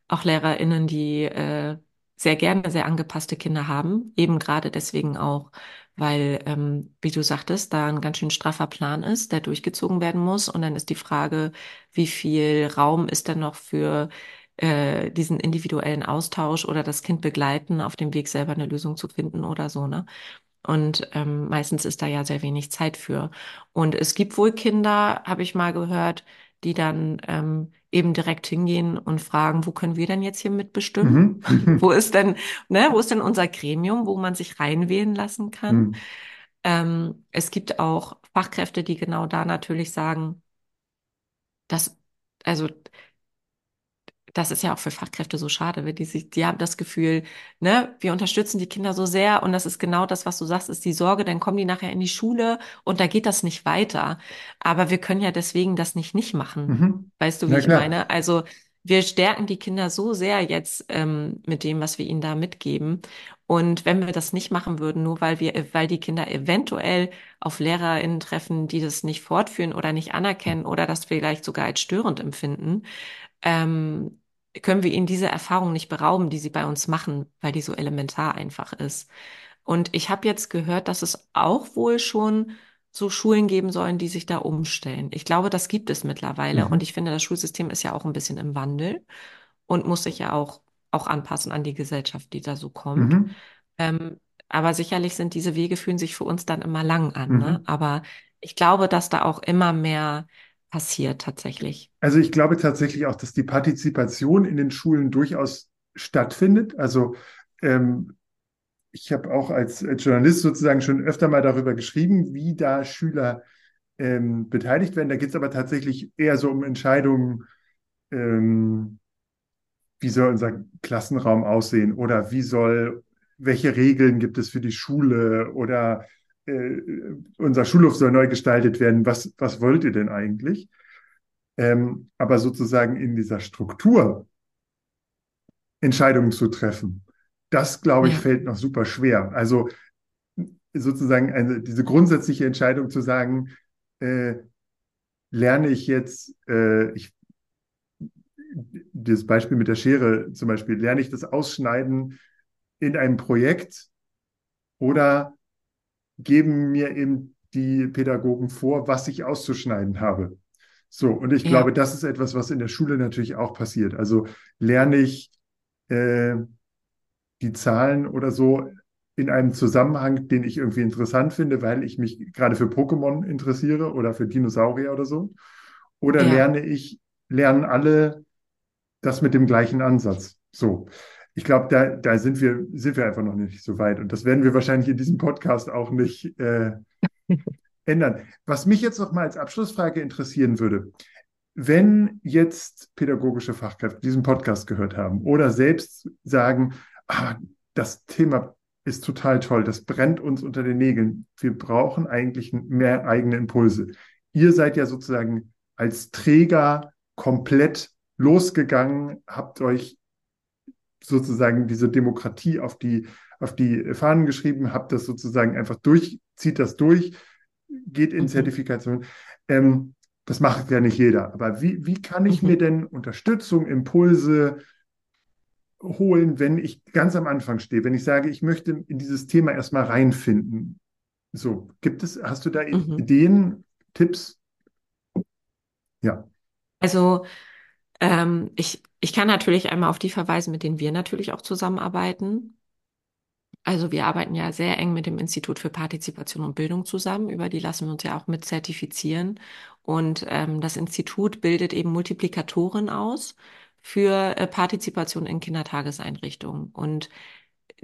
auch LehrerInnen, die äh, sehr gerne sehr angepasste Kinder haben, eben gerade deswegen auch, weil, ähm, wie du sagtest, da ein ganz schön straffer Plan ist, der durchgezogen werden muss. Und dann ist die Frage, wie viel Raum ist denn noch für äh, diesen individuellen Austausch oder das Kind begleiten, auf dem Weg selber eine Lösung zu finden oder so, ne? Und ähm, meistens ist da ja sehr wenig Zeit für. Und es gibt wohl Kinder, habe ich mal gehört, die dann ähm, eben direkt hingehen und fragen, wo können wir denn jetzt hier mitbestimmen? Mhm. Wo ist denn, ne, wo ist denn unser Gremium, wo man sich reinwählen lassen kann? Mhm. Ähm, es gibt auch Fachkräfte, die genau da natürlich sagen, dass, also das ist ja auch für Fachkräfte so schade, wenn die sich, die haben das Gefühl, ne, wir unterstützen die Kinder so sehr und das ist genau das, was du sagst, ist die Sorge, dann kommen die nachher in die Schule und da geht das nicht weiter. Aber wir können ja deswegen das nicht nicht machen. Mhm. Weißt du, wie Na ich klar. meine? Also wir stärken die Kinder so sehr jetzt ähm, mit dem, was wir ihnen da mitgeben. Und wenn wir das nicht machen würden, nur weil wir, weil die Kinder eventuell auf LehrerInnen treffen, die das nicht fortführen oder nicht anerkennen oder das vielleicht sogar als störend empfinden, ähm, können wir ihnen diese Erfahrung nicht berauben, die sie bei uns machen, weil die so elementar einfach ist. Und ich habe jetzt gehört, dass es auch wohl schon so Schulen geben sollen, die sich da umstellen. Ich glaube, das gibt es mittlerweile. Und Mhm. ich finde, das Schulsystem ist ja auch ein bisschen im Wandel und muss sich ja auch, auch anpassen an die Gesellschaft, die da so kommt. Mhm. Ähm, aber sicherlich sind diese Wege fühlen sich für uns dann immer lang an, ne? Mhm. Aber ich glaube, dass da auch immer mehr passiert tatsächlich. Also ich glaube tatsächlich auch, dass die Partizipation in den Schulen durchaus stattfindet. Also ähm, ich habe auch als, als Journalist sozusagen schon öfter mal darüber geschrieben, wie da Schüler ähm, beteiligt werden. Da geht es aber tatsächlich eher so um Entscheidungen, ähm, wie soll unser Klassenraum aussehen oder wie soll, welche Regeln gibt es für die Schule oder äh, unser Schulhof soll neu gestaltet werden. Was, was wollt ihr denn eigentlich? Ähm, aber sozusagen in dieser Struktur Entscheidungen zu treffen, das glaube ich Ja, fällt noch super schwer. Also sozusagen eine, diese grundsätzliche Entscheidung zu sagen, äh, lerne ich jetzt, äh, ich, das Beispiel mit der Schere zum Beispiel, lerne ich das Ausschneiden in einem Projekt oder geben mir eben die Pädagogen vor, was ich auszuschneiden habe. So, und ich glaube, ja, das ist etwas, was in der Schule natürlich auch passiert. Also lerne ich äh, die Zahlen oder so in einem Zusammenhang, den ich irgendwie interessant finde, weil ich mich gerade für Pokémon interessiere oder für Dinosaurier oder so. Oder ja, lerne ich, lernen alle das mit dem gleichen Ansatz. So. Ich glaube, da, da sind wir, sind wir einfach noch nicht so weit. Und das werden wir wahrscheinlich in diesem Podcast auch nicht äh, ändern. Was mich jetzt noch mal als Abschlussfrage interessieren würde, wenn jetzt pädagogische Fachkräfte diesen Podcast gehört haben oder selbst sagen, ah, das Thema ist total toll, das brennt uns unter den Nägeln, wir brauchen eigentlich mehr eigene Impulse. Ihr seid ja sozusagen als Träger komplett losgegangen, habt euch sozusagen diese Demokratie auf die, auf die Fahnen geschrieben, habt das sozusagen einfach durch, zieht das durch, geht in mhm, Zertifikation. Ähm, das macht ja nicht jeder. Aber wie, wie kann ich mir mhm, denn Unterstützung, Impulse holen, wenn ich ganz am Anfang stehe, wenn ich sage, ich möchte in dieses Thema erstmal reinfinden? So, gibt es, hast du da mhm. Ideen, Tipps? Ja. Also ähm, ich, ich kann natürlich einmal auf die verweisen, mit denen wir natürlich auch zusammenarbeiten. Also wir arbeiten ja sehr eng mit dem Institut für Partizipation und Bildung zusammen. Über die lassen wir uns ja auch mit zertifizieren. Und ähm, das Institut bildet eben Multiplikatoren aus für äh, Partizipation in Kindertageseinrichtungen. Und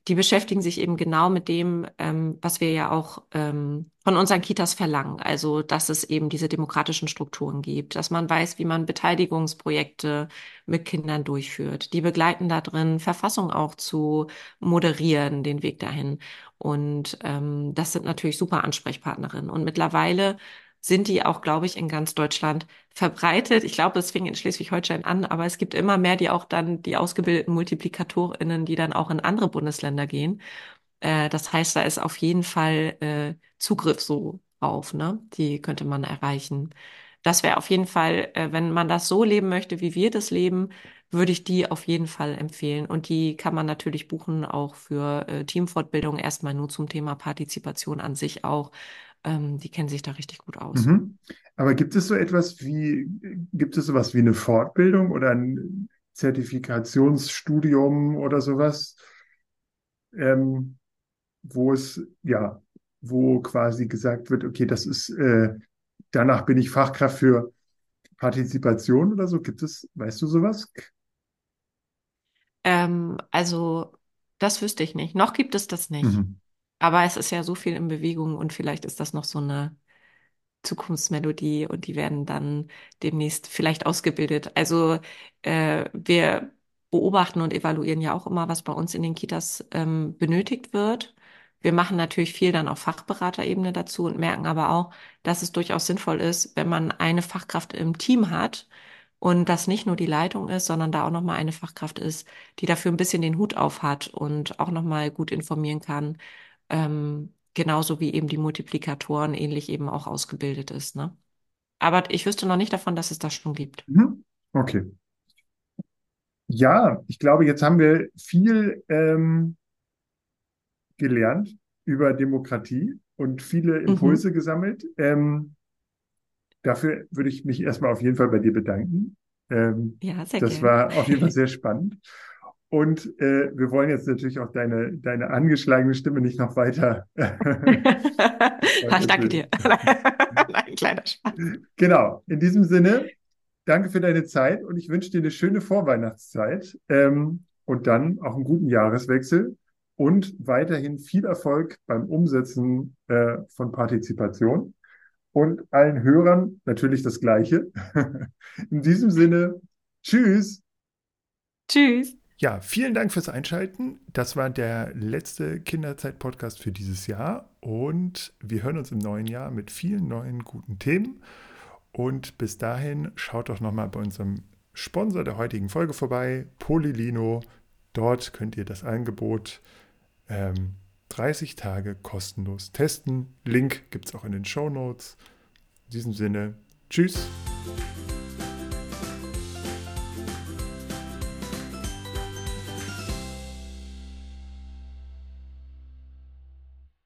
die beschäftigen sich eben genau mit dem, ähm, was wir ja auch ähm, von unseren Kitas verlangen. Also, dass es eben diese demokratischen Strukturen gibt, dass man weiß, wie man Beteiligungsprojekte mit Kindern durchführt. Die begleiten da drin, Verfassung auch zu moderieren, den Weg dahin. Und ähm, das sind natürlich super Ansprechpartnerinnen. Und mittlerweile sind die auch, glaube ich, in ganz Deutschland verbreitet. Ich glaube, es fing in Schleswig-Holstein an, aber es gibt immer mehr, die auch dann die ausgebildeten MultiplikatorInnen, die dann auch in andere Bundesländer gehen. Äh, das heißt, da ist auf jeden Fall äh, Zugriff so drauf, ne? Die könnte man erreichen. Das wäre auf jeden Fall, äh, wenn man das so leben möchte, wie wir das leben, würde ich die auf jeden Fall empfehlen. Und die kann man natürlich buchen, auch für äh, Teamfortbildung, erstmal nur zum Thema Partizipation an sich auch. Ähm, die kennen sich da richtig gut aus. Mhm. Aber gibt es so etwas wie, gibt es sowas wie eine Fortbildung oder ein Zertifikationsstudium oder sowas? Ähm, wo es, ja, wo quasi gesagt wird, okay, das ist, äh, danach bin ich Fachkraft für Partizipation oder so. Gibt es, weißt du sowas? Ähm, also, das wüsste ich nicht. Noch gibt es das nicht. Mhm. Aber es ist ja so viel in Bewegung und vielleicht ist das noch so eine Zukunftsmelodie und die werden dann demnächst vielleicht ausgebildet. Also äh, wir beobachten und evaluieren ja auch immer, was bei uns in den Kitas ähm, benötigt wird. Wir machen natürlich viel dann auf Fachberaterebene dazu und merken aber auch, dass es durchaus sinnvoll ist, wenn man eine Fachkraft im Team hat, und das nicht nur die Leitung ist, sondern da auch nochmal eine Fachkraft ist, die dafür ein bisschen den Hut auf hat und auch nochmal gut informieren kann, ähm, genauso wie eben die Multiplikatoren ähnlich eben auch ausgebildet ist. Ne? Aber ich wüsste noch nicht davon, dass es das schon gibt. Mhm. Okay. Ja, ich glaube, jetzt haben wir viel ähm, gelernt über Demokratie und viele Impulse mhm. gesammelt. Ähm, dafür würde ich mich erstmal auf jeden Fall bei dir bedanken. Ähm, ja, sehr das gerne. war auf jeden Fall sehr spannend. Und äh, wir wollen jetzt natürlich auch deine, deine angeschlagene Stimme nicht noch weiter. ich danke dir. Nein, kleiner Spaß. Genau. In diesem Sinne, danke für deine Zeit und ich wünsche dir eine schöne Vorweihnachtszeit ähm, und dann auch einen guten Jahreswechsel und weiterhin viel Erfolg beim Umsetzen äh, von Partizipation und allen Hörern natürlich das Gleiche. In diesem Sinne, tschüss. Tschüss. Ja, vielen Dank fürs Einschalten. Das war der letzte Kinderzeit-Podcast für dieses Jahr und wir hören uns im neuen Jahr mit vielen neuen guten Themen. Und bis dahin schaut doch nochmal bei unserem Sponsor der heutigen Folge vorbei, Polilino. Dort könnt ihr das Angebot ähm, 30 Tage kostenlos testen. Link gibt es auch in den Show Notes. In diesem Sinne, tschüss.